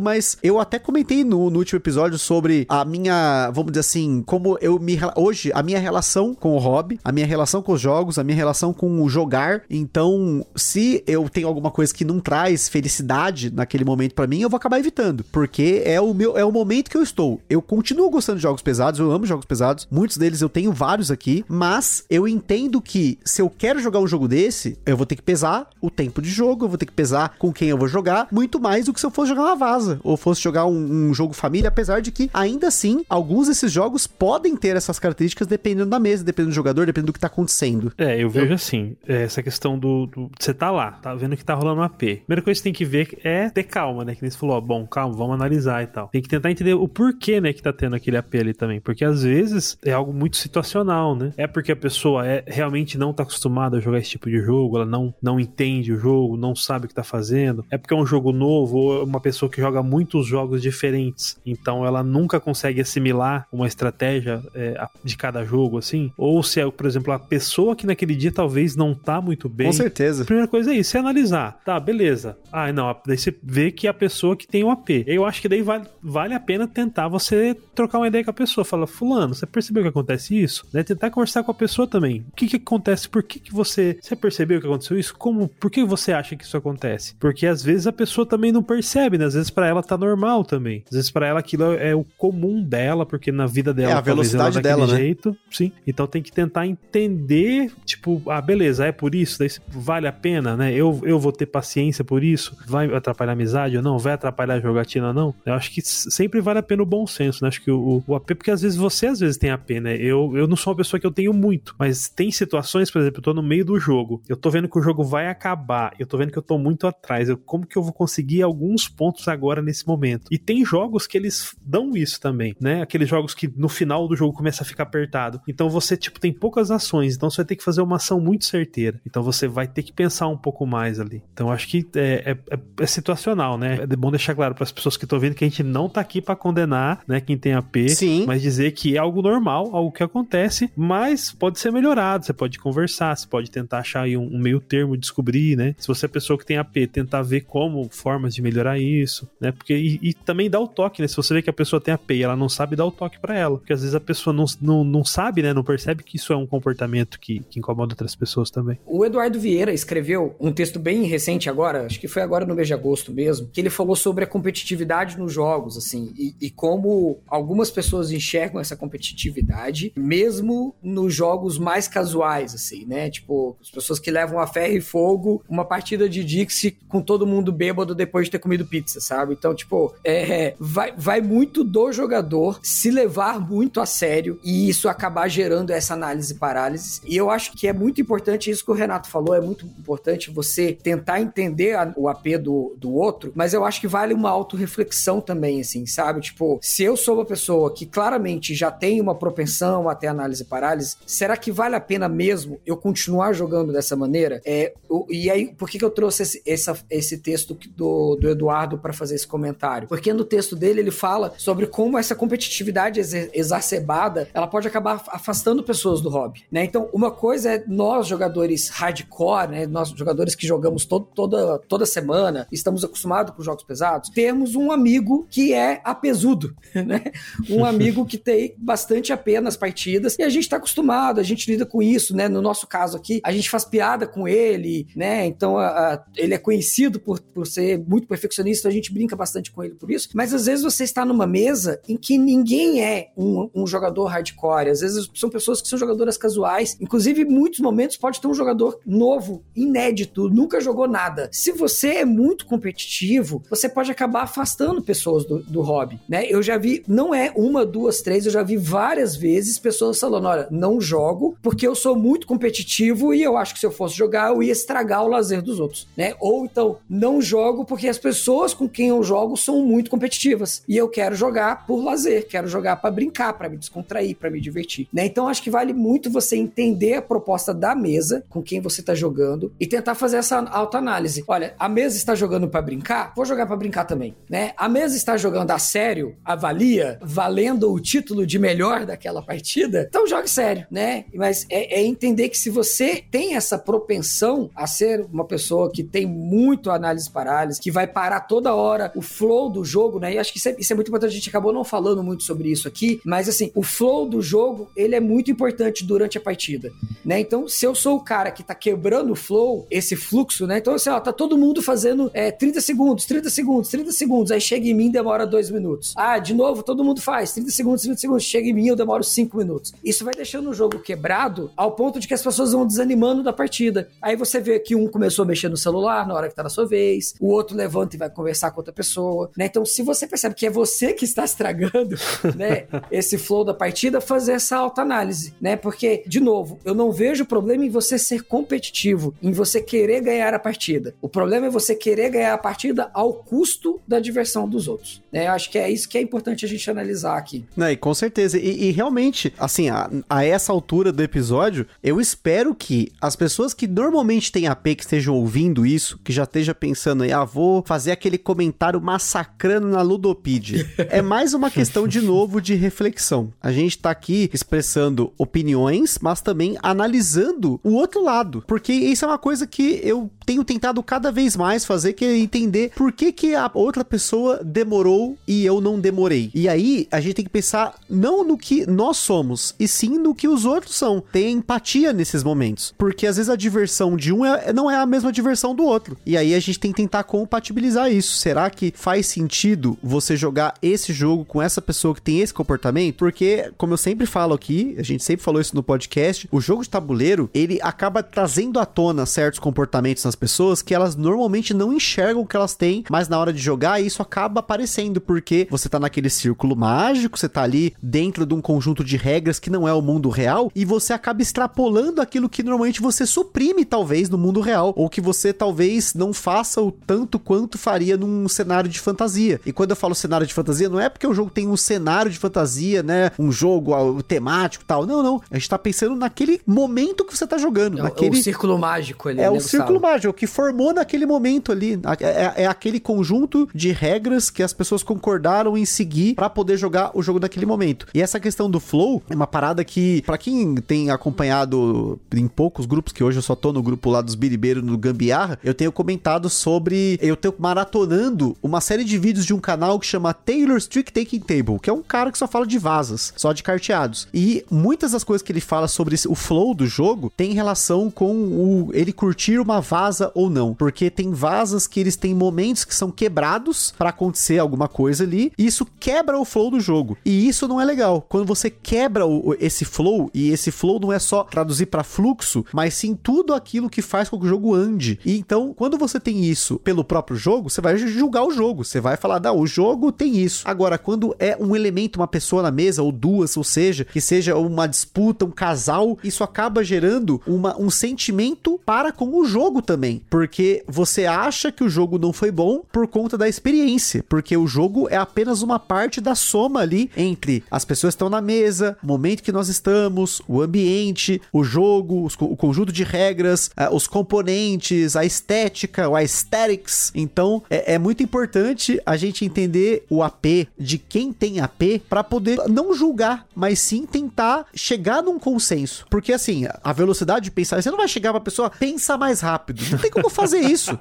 mas eu até comentei no, no último episódio sobre a minha, vamos dizer assim, como eu me hoje a minha relação com o hobby, a minha relação com os jogos, a minha relação com o jogar. Então, se eu tenho alguma coisa que não traz felicidade naquele momento para mim, eu vou acabar evitando, porque é o meu é o momento que eu estou. Eu continuo gostando de jogos pesados, eu amo jogos pesados, muitos deles eu tenho vários aqui, mas eu entendo que se eu quero jogar um jogo desse, eu vou ter que pesar o tempo de jogo, eu vou ter que pesar com quem eu vou jogar, muito mais do que se eu fosse jogar uma vaza ou fosse jogar um, um jogo família, apesar de que ainda assim alguns desses jogos podem ter essas características dependendo da mesa, dependendo do jogador, dependendo do que tá acontecendo. É, eu vejo assim, essa questão do, do você tá lá, tá vendo que tá rolando um AP. Primeira coisa que você tem que ver é ter calma, né? Que nem você falou, ó, bom, calma, vamos analisar e tal. Tem que tentar entender o porquê, né, que tá tendo aquele AP ali também. Porque às vezes é algo muito situacional, né? É porque a pessoa é, realmente não tá acostumada a jogar esse tipo de jogo, ela não, não entende o jogo, não sabe o que tá fazendo. É porque é um jogo novo, ou é uma pessoa que joga muitos jogos diferentes. Então ela nunca consegue assimilar uma estratégia é, de cada jogo, assim. Ou se é, por exemplo, a pessoa que naquele dia talvez não tá muito bem. Com certeza. Primeira coisa é isso, é analisar. Tá, beleza. Ah, não, daí você vê que a pessoa que tem o AP. Eu acho que daí vale, vale a pena tentar você trocar uma ideia com a pessoa. Fala, fulano, você percebeu que acontece isso? Né? Tentar conversar com a pessoa também. O que que acontece? Por que que você... Você percebeu que aconteceu isso? Como? Por que você acha que isso acontece? Porque às vezes a pessoa também não percebe, né? Às vezes para ela tá normal também. Às vezes para ela aquilo é o comum dela, porque na vida dela... É a velocidade ela dela, né? jeito. Sim. Então tem que tentar entender, tipo, ah, beleza, é por isso, daí vale a pena, né? Eu, eu vou ter paciência por isso? Vai atrapalhar a amizade ou não? Vai atrapalhar a jogatina ou não? Eu acho que sempre vale a pena o bom senso, né? Acho que o, o AP, porque às vezes você às vezes tem AP, né? Eu, eu não sou uma pessoa que eu tenho muito, mas tem situações, por exemplo, eu tô no meio do jogo, eu tô vendo que o jogo vai acabar, eu tô vendo que eu tô muito atrás, eu, como que eu vou conseguir alguns pontos agora nesse momento? E tem jogos que eles dão isso também, né? Aqueles jogos que no final do jogo começa a ficar apertado. Então você, tipo, tem poucas ações, então você vai ter que fazer uma ação muito certeira. Então você vai ter que pensar um pouco mais ali. Então acho que é, é, é situacional, né? É bom deixar claro para as pessoas que estão vendo que a gente não tá aqui para condenar, né, quem tem AP, Sim. mas dizer que é algo normal, algo que acontece, mas pode ser melhorado. Você pode conversar, você pode tentar achar aí um, um meio termo, descobrir, né? Se você é pessoa que tem AP, tentar ver como formas de melhorar isso, né? Porque e, e também dá o toque, né? Se você vê que a pessoa tem AP e ela não sabe, dá o toque para ela, porque às vezes a pessoa não, não, não sabe, né? Não percebe que isso é um comportamento que, que incomoda outras pessoas também. O Eduardo Vieira escreveu escreveu um texto bem recente agora, acho que foi agora no mês de agosto mesmo, que ele falou sobre a competitividade nos jogos, assim, e, e como algumas pessoas enxergam essa competitividade, mesmo nos jogos mais casuais, assim, né? Tipo, as pessoas que levam a ferro e fogo uma partida de Dixie com todo mundo bêbado depois de ter comido pizza, sabe? Então, tipo, é, vai, vai muito do jogador se levar muito a sério e isso acabar gerando essa análise parálise. E eu acho que é muito importante isso que o Renato falou, é muito importante você tentar entender a, o AP do, do outro, mas eu acho que vale uma autorreflexão também, assim, sabe? Tipo, se eu sou uma pessoa que claramente já tem uma propensão a ter análise parálise, será que vale a pena mesmo eu continuar jogando dessa maneira? É, e aí, por que, que eu trouxe esse, essa, esse texto do, do Eduardo para fazer esse comentário? Porque no texto dele ele fala sobre como essa competitividade exacerbada ela pode acabar afastando pessoas do hobby, né? Então, uma coisa é nós jogadores hardcore, né? Nós jogadores que jogamos todo, toda, toda semana, estamos acostumados com jogos pesados, temos um amigo que é apesudo, né? Um amigo que tem bastante AP nas partidas e a gente está acostumado, a gente lida com isso, né? No nosso caso aqui, a gente faz piada com ele, né? Então, a, a, ele é conhecido por, por ser muito perfeccionista, a gente brinca bastante com ele por isso, mas às vezes você está numa mesa em que ninguém é um, um jogador hardcore, às vezes são pessoas que são jogadoras casuais, inclusive em muitos momentos pode ter um jogador novo, inédito, nunca jogou nada. Se você é muito competitivo, você pode acabar afastando pessoas do, do hobby, né? Eu já vi, não é uma, duas, três, eu já vi várias vezes pessoas falando, olha, não jogo porque eu sou muito competitivo e eu acho que se eu fosse jogar eu ia estragar o lazer dos outros, né? Ou então, não jogo porque as pessoas com quem eu jogo são muito competitivas e eu quero jogar por lazer, quero jogar para brincar, para me descontrair, para me divertir, né? Então acho que vale muito você entender a proposta da mesa com quem você tá jogando e tentar fazer essa autoanálise. Olha, a mesa está jogando para brincar? Vou jogar para brincar também, né? A mesa está jogando a sério, avalia, valendo o título de melhor daquela partida? Então jogue sério, né? Mas é, é entender que se você tem essa propensão a ser uma pessoa que tem muito análise parálise, que vai parar toda hora o flow do jogo, né? E acho que isso é, isso é muito importante. A gente acabou não falando muito sobre isso aqui, mas assim, o flow do jogo, ele é muito importante durante a partida, né? Então, se eu sou o cara que tá quebrando o flow, esse fluxo, né? Então, assim, ó, tá todo mundo fazendo é, 30 segundos, 30 segundos, 30 segundos, aí chega em mim demora 2 minutos. Ah, de novo, todo mundo faz 30 segundos, 30 segundos, chega em mim eu demoro 5 minutos. Isso vai deixando o jogo quebrado ao ponto de que as pessoas vão desanimando da partida. Aí você vê que um começou a mexer no celular na hora que tá na sua vez, o outro levanta e vai conversar com outra pessoa, né? Então, se você percebe que é você que está estragando, né, esse flow da partida, fazer essa autoanálise, né? Porque, de novo, eu não vejo problema em você ser competitivo, em você querer ganhar a partida. O problema é você querer ganhar a partida ao custo da diversão dos outros, né? Eu acho que é isso que é importante a gente analisar aqui. Não, e com certeza. E, e realmente, assim, a, a, essa altura do episódio, eu espero que as pessoas que normalmente têm AP que estejam ouvindo isso, que já esteja pensando aí, ah, vou fazer aquele comentário massacrando na Ludopedia. é mais uma questão, de novo, de reflexão. A gente tá aqui expressando opiniões, mas também analisando o outro lado. Porque isso é uma coisa que eu tenho tentado cada vez mais fazer, que é entender por que, que a outra pessoa demorou e eu não demorei. E aí, a gente tem que pensar não no que nós somos, e sim no que os outros são. Ter empatia nesses momentos. Porque às vezes a diversão de um é, não é a mesma diversão do outro. E aí a gente tem que tentar compatibilizar isso. Será que faz sentido você jogar esse jogo com essa pessoa que tem esse comportamento? Porque, como eu sempre falo aqui, a gente sempre falou isso no podcast, o jogo de tabuleiro, ele acaba trazendo à tona certos comportamentos nas pessoas que elas normalmente não enxergam que elas têm, mas na hora de jogar isso acaba aparecendo porque você tá naquele círculo mágico, você tá ali dentro de um conjunto de regras que não é o mundo real e você acaba extrapolando aquilo que normalmente você suprime talvez no mundo real ou que você talvez não faça o tanto quanto faria num cenário de fantasia. E quando eu falo cenário de fantasia, não é porque o jogo tem um cenário de fantasia, né, um jogo uh, temático tal. Não, não. A gente tá pensando naquele momento que você tá jogando, é, naquele o círculo mágico ali, É né, o círculo mágico que formou naquele momento ali. É, é, é aquele conjunto de regras que as pessoas concordaram em seguir para poder jogar o jogo naquele momento. E essa questão do flow é uma parada que, para quem tem acompanhado em poucos grupos, que hoje eu só tô no grupo lá dos biribeiros no Gambiarra, eu tenho comentado sobre. Eu tenho maratonando uma série de vídeos de um canal que chama Taylor's Trick Taking Table, que é um cara que só fala de vasas, só de carteados. E muitas das coisas que ele fala sobre o flow do jogo tem relação com o. Ele ele curtir uma vaza ou não. Porque tem vazas que eles têm momentos que são quebrados para acontecer alguma coisa ali, e isso quebra o flow do jogo. E isso não é legal. Quando você quebra o, esse flow, e esse flow não é só traduzir para fluxo, mas sim tudo aquilo que faz com que o jogo ande. E então, quando você tem isso pelo próprio jogo, você vai julgar o jogo. Você vai falar, não, o jogo tem isso. Agora, quando é um elemento, uma pessoa na mesa, ou duas, ou seja, que seja uma disputa, um casal, isso acaba gerando uma, um sentimento para com o jogo também. Porque você acha que o jogo não foi bom por conta da experiência. Porque o jogo é apenas uma parte da soma ali entre as pessoas que estão na mesa, o momento que nós estamos, o ambiente, o jogo, os, o conjunto de regras, uh, os componentes, a estética, o aesthetics. Então é, é muito importante a gente entender o AP de quem tem AP para poder não julgar, mas sim tentar chegar num consenso. Porque assim, a velocidade de pensar, você não vai chegar pra pessoa, pensa mais rápido. Não tem como fazer isso.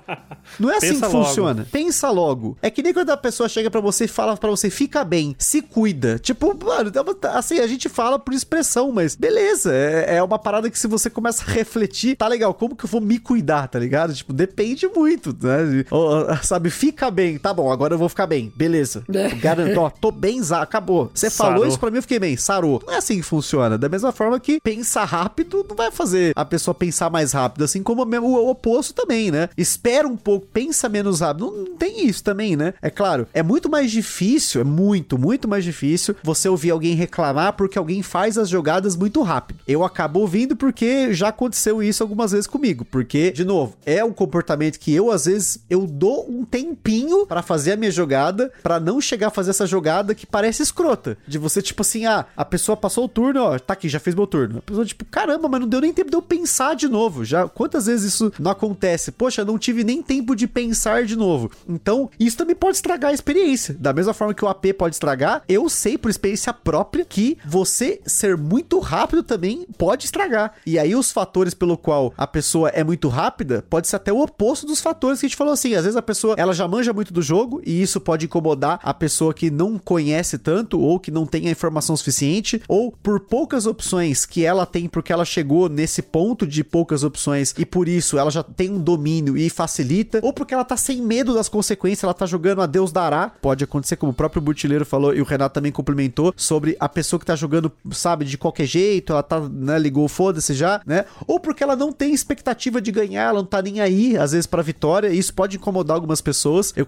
Não é assim Pensa que logo. funciona. Pensa logo. É que nem quando a pessoa chega para você e fala para você, fica bem, se cuida. Tipo, mano, é assim, a gente fala por expressão, mas beleza. É, é uma parada que se você começa a refletir, tá legal, como que eu vou me cuidar, tá ligado? Tipo, depende muito, né? Ou, sabe, fica bem, tá bom, agora eu vou ficar bem, beleza. É. Garanto, ó, tô bem, acabou. Você falou isso pra mim, eu fiquei bem, sarou. Não é assim que funciona. Da mesma forma que pensar rápido não vai fazer a pessoa pensar mais rápido, assim como o oposto também, né? Espera um pouco, pensa menos rápido. Não, tem isso também, né? É claro, é muito mais difícil, é muito, muito mais difícil você ouvir alguém reclamar porque alguém faz as jogadas muito rápido. Eu acabo ouvindo porque já aconteceu isso algumas vezes comigo, porque de novo, é um comportamento que eu às vezes eu dou um tempinho para fazer a minha jogada, para não chegar a fazer essa jogada que parece escrota, de você tipo assim, ah, a pessoa passou o turno, ó, tá aqui, já fez meu turno. A pessoa tipo, caramba, mas não deu nem tempo de eu pensar de novo. Já quantas vezes isso não acontece? Poxa, não tive nem tempo de pensar de novo. Então, isso também pode estragar a experiência. Da mesma forma que o AP pode estragar, eu sei por experiência própria que você ser muito rápido também pode estragar. E aí os fatores pelo qual a pessoa é muito rápida pode ser até o oposto dos fatores que a gente falou assim. Às vezes a pessoa ela já manja muito do jogo e isso pode incomodar a pessoa que não conhece tanto ou que não tem a informação suficiente ou por poucas opções que ela tem porque ela chegou nesse ponto de poucas opções e por isso ela já tem um domínio e facilita ou porque ela tá sem medo das consequências, ela tá jogando a Deus dará. Pode acontecer como o próprio Butileiro falou e o Renato também complementou sobre a pessoa que tá jogando, sabe, de qualquer jeito, ela tá, né, ligou foda-se já, né? Ou porque ela não tem expectativa de ganhar, ela não tá nem aí, às vezes, pra vitória, e isso pode incomodar algumas pessoas. Eu,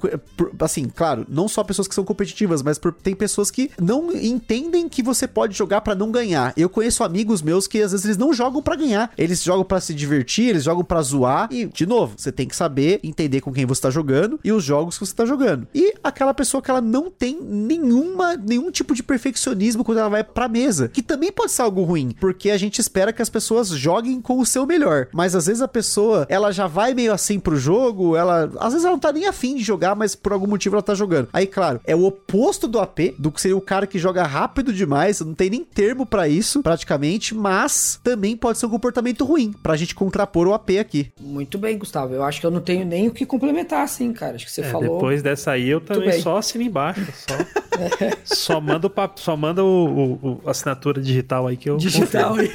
assim, claro, não só pessoas que são competitivas, mas por, tem pessoas que não entendem que você pode jogar para não ganhar. Eu conheço amigos meus que às vezes eles não jogam para ganhar, eles jogam para se divertir, eles jogam para zoar, e, de novo, você tem que saber entender com quem você tá jogando e os jogos que você tá jogando. E aquela pessoa que ela não tem nenhuma, nenhum tipo de perfeccionismo quando ela vai pra mesa, que também pode ser algo ruim, porque a gente espera que as pessoas joguem com o seu melhor, mas às vezes a pessoa, ela já vai meio assim pro jogo, ela, às vezes ela não tá nem afim de jogar, mas por algum motivo ela tá jogando. Aí, claro, é o oposto do AP, do que seria o cara que joga rápido demais, não tem nem termo para isso, praticamente, mas também pode ser um comportamento ruim, pra gente contrapor o AP aqui. Muito bem, Gustavo, eu acho que eu não tenho nem o que complementar, assim, cara, acho que você é, falou. Depois dessa aí, eu também só assino embaixo, só, só manda o papo, só manda o, o, o assinatura digital aí que eu. Digital aí.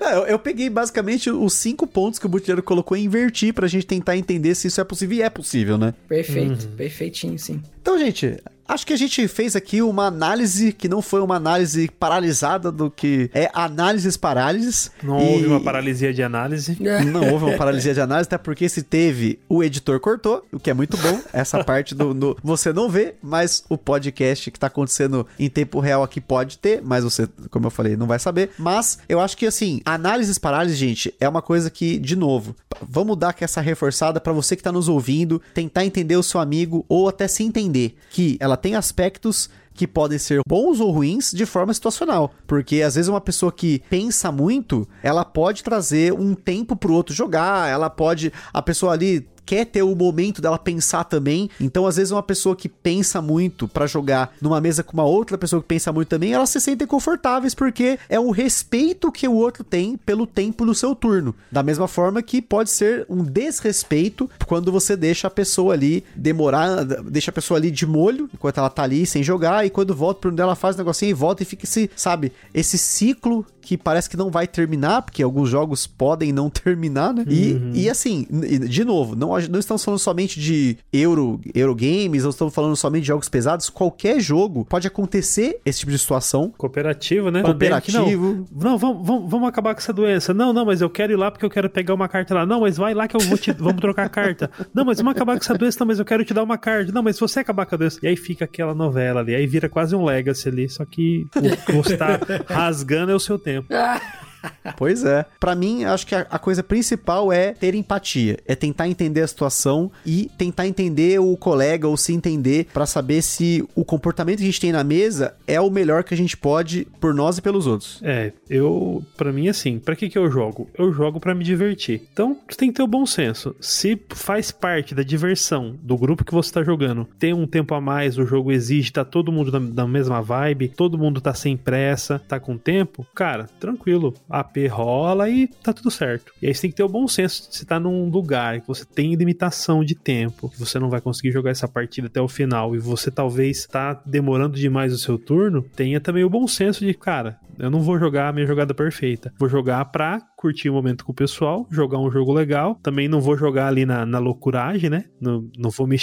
é, eu, eu, peguei basicamente os cinco pontos que o Butileiro colocou e inverti pra gente tentar entender se isso é possível e é possível, né? Perfeito, uhum. perfeitinho, sim. Então, gente, Acho que a gente fez aqui uma análise que não foi uma análise paralisada do que é análises parálises. Não e... houve uma paralisia de análise. Não houve uma paralisia de análise, até porque se teve, o editor cortou, o que é muito bom. Essa parte do, do, você não vê, mas o podcast que tá acontecendo em tempo real aqui pode ter, mas você, como eu falei, não vai saber. Mas eu acho que assim, análises parálises, gente, é uma coisa que, de novo, vamos dar essa reforçada para você que tá nos ouvindo, tentar entender o seu amigo ou até se entender que ela tem aspectos que podem ser bons ou ruins de forma situacional. Porque às vezes uma pessoa que pensa muito, ela pode trazer um tempo pro outro jogar, ela pode. A pessoa ali quer ter o momento dela pensar também. Então, às vezes, uma pessoa que pensa muito para jogar numa mesa com uma outra pessoa que pensa muito também, elas se sentem confortáveis porque é o respeito que o outro tem pelo tempo do seu turno. Da mesma forma que pode ser um desrespeito quando você deixa a pessoa ali demorar, deixa a pessoa ali de molho enquanto ela tá ali sem jogar e quando volta pro ela faz o negocinho e volta e fica esse, sabe, esse ciclo que parece que não vai terminar, porque alguns jogos podem não terminar, né? Uhum. E, e assim, de novo, não, não estamos falando somente de Euro, Eurogames, não estamos falando somente de jogos pesados. Qualquer jogo pode acontecer esse tipo de situação. Cooperativo, né? Cooperativo. Não, não vamos, vamos, vamos acabar com essa doença. Não, não, mas eu quero ir lá porque eu quero pegar uma carta lá. Não, mas vai lá que eu vou te. vamos trocar a carta. Não, mas vamos acabar com essa doença. Não, mas eu quero te dar uma carta. Não, mas se você acabar com a doença. E aí fica aquela novela ali. Aí vira quase um legacy ali. Só que o que você tá rasgando é o seu tempo tempo. Pois é. Pra mim, acho que a, a coisa principal é ter empatia. É tentar entender a situação e tentar entender o colega ou se entender pra saber se o comportamento que a gente tem na mesa é o melhor que a gente pode por nós e pelos outros. É, eu, Pra mim, assim, pra que que eu jogo? Eu jogo pra me divertir. Então, você tem que ter o bom senso. Se faz parte da diversão do grupo que você tá jogando, tem um tempo a mais, o jogo exige, tá todo mundo na, na mesma vibe, todo mundo tá sem pressa, tá com tempo, cara, tranquilo. AP rola e tá tudo certo. E aí você tem que ter o bom senso de você tá num lugar que você tem limitação de tempo, que você não vai conseguir jogar essa partida até o final e você talvez tá demorando demais o seu turno, tenha também o bom senso de, cara, eu não vou jogar a minha jogada perfeita. Vou jogar pra curtir o momento com o pessoal, jogar um jogo legal. Também não vou jogar ali na, na loucuragem, né? Não, não vou me,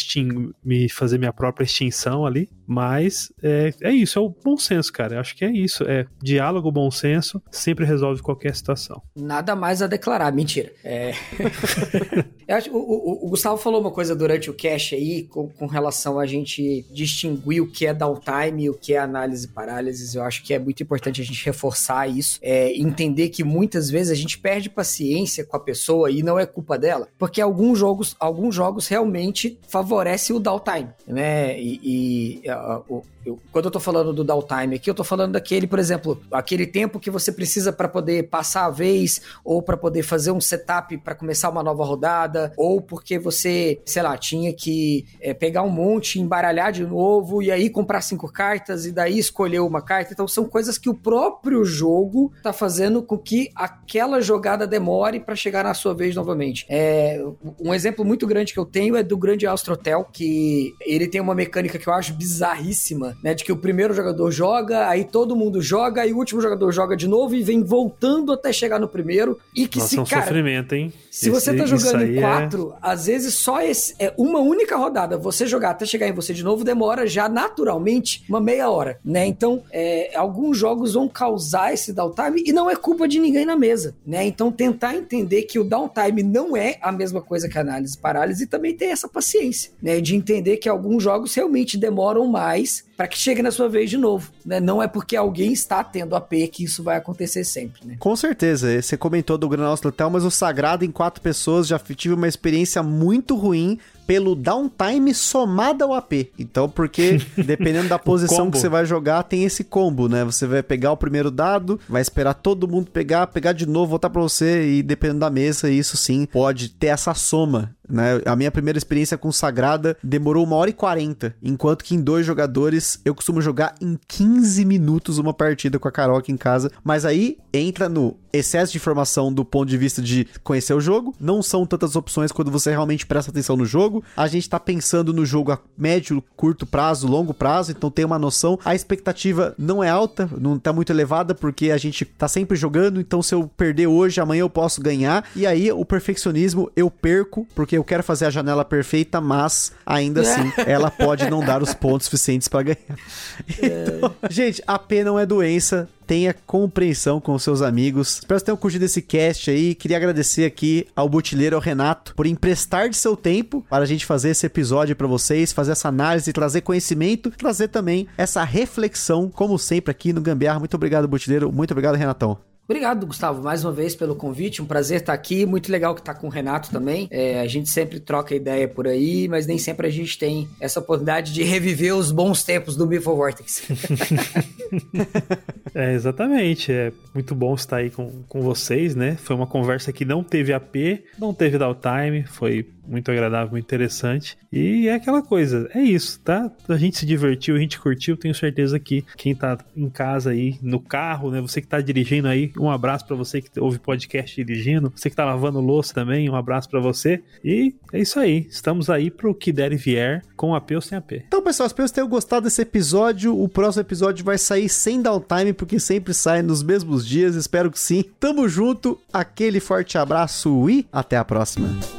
me fazer minha própria extinção ali. Mas é, é isso, é o bom senso, cara. Eu acho que é isso. É diálogo, bom senso, sempre resolve qualquer situação. Nada mais a declarar, mentira. É... Acho, o, o, o, Gustavo falou uma coisa durante o cast aí, com, com, relação a gente distinguir o que é downtime e o que é análise e parálise. Eu acho que é muito importante a gente reforçar isso, é, entender que muitas vezes a gente perde paciência com a pessoa e não é culpa dela, porque alguns jogos, alguns jogos realmente favorecem o downtime, né? E, e uh, eu, quando eu tô falando do downtime aqui, eu tô falando daquele, por exemplo, aquele tempo que você precisa para poder passar a vez, ou para poder fazer um setup para começar uma nova rodada, ou porque você, sei lá, tinha que é, pegar um monte, embaralhar de novo, e aí comprar cinco cartas, e daí escolher uma carta. Então são coisas que o próprio jogo tá fazendo com que aquela jogada demore para chegar na sua vez novamente. É, um exemplo muito grande que eu tenho é do Grande Astrotel, que ele tem uma mecânica que eu acho bizarríssima, né? De que o primeiro jogador joga, aí todo mundo joga, aí o último jogador joga de novo e vem voltando até chegar no primeiro. E que Nossa, se, é um cara, sofrimento, hein? Se você tá jogando em é quatro, é... às vezes só esse, é uma única rodada, você jogar até chegar em você de novo, demora já naturalmente uma meia hora, né? Então, é, alguns jogos vão causar esse downtime e não é culpa de ninguém na mesa, né? Então, tentar entender que o downtime não é a mesma coisa que análise parálise e também ter essa paciência, né? De entender que alguns jogos realmente demoram mais para que chegue na sua vez de novo, né? Não é porque alguém está tendo AP que isso vai acontecer sempre, né? Com certeza. Você comentou do Granal Hotel, mas o Sagrado em quatro pessoas já tive uma experiência muito ruim pelo downtime somado ao AP. Então, porque dependendo da posição que você vai jogar, tem esse combo, né? Você vai pegar o primeiro dado, vai esperar todo mundo pegar, pegar de novo, voltar para você e dependendo da mesa, isso sim pode ter essa soma né? A minha primeira experiência com Sagrada demorou uma hora e quarenta, enquanto que em dois jogadores eu costumo jogar em 15 minutos uma partida com a Carol aqui em casa. Mas aí entra no excesso de informação do ponto de vista de conhecer o jogo. Não são tantas opções quando você realmente presta atenção no jogo. A gente tá pensando no jogo a médio, curto prazo, longo prazo, então tem uma noção. A expectativa não é alta, não tá muito elevada, porque a gente tá sempre jogando, então se eu perder hoje, amanhã eu posso ganhar. E aí o perfeccionismo eu perco, porque eu quero fazer a janela perfeita, mas ainda assim ela pode não dar os pontos suficientes para ganhar. Então, gente, AP não é doença, tenha compreensão com seus amigos. Espero que vocês tenham curtido esse cast aí. Queria agradecer aqui ao Butileiro, ao Renato, por emprestar de seu tempo para a gente fazer esse episódio para vocês, fazer essa análise, trazer conhecimento, trazer também essa reflexão, como sempre aqui no Gambiarra. Muito obrigado, Butileiro. Muito obrigado, Renatão. Obrigado, Gustavo, mais uma vez pelo convite. Um prazer estar aqui. Muito legal que tá com o Renato também. É, a gente sempre troca ideia por aí, mas nem sempre a gente tem essa oportunidade de reviver os bons tempos do Before Vortex. é, exatamente. É muito bom estar aí com, com vocês, né? Foi uma conversa que não teve AP, não teve downtime, foi muito agradável, muito interessante. E é aquela coisa, é isso, tá? A gente se divertiu, a gente curtiu, tenho certeza que quem tá em casa aí, no carro, né? Você que tá dirigindo aí, um abraço para você que ouve podcast dirigindo, você que tá lavando louça também, um abraço para você. E é isso aí, estamos aí pro que der e vier, com AP ou sem AP. Então, pessoal, espero que vocês tenham gostado desse episódio. O próximo episódio vai sair sem downtime, porque sempre sai nos mesmos dias. Espero que sim. Tamo junto, aquele forte abraço e até a próxima.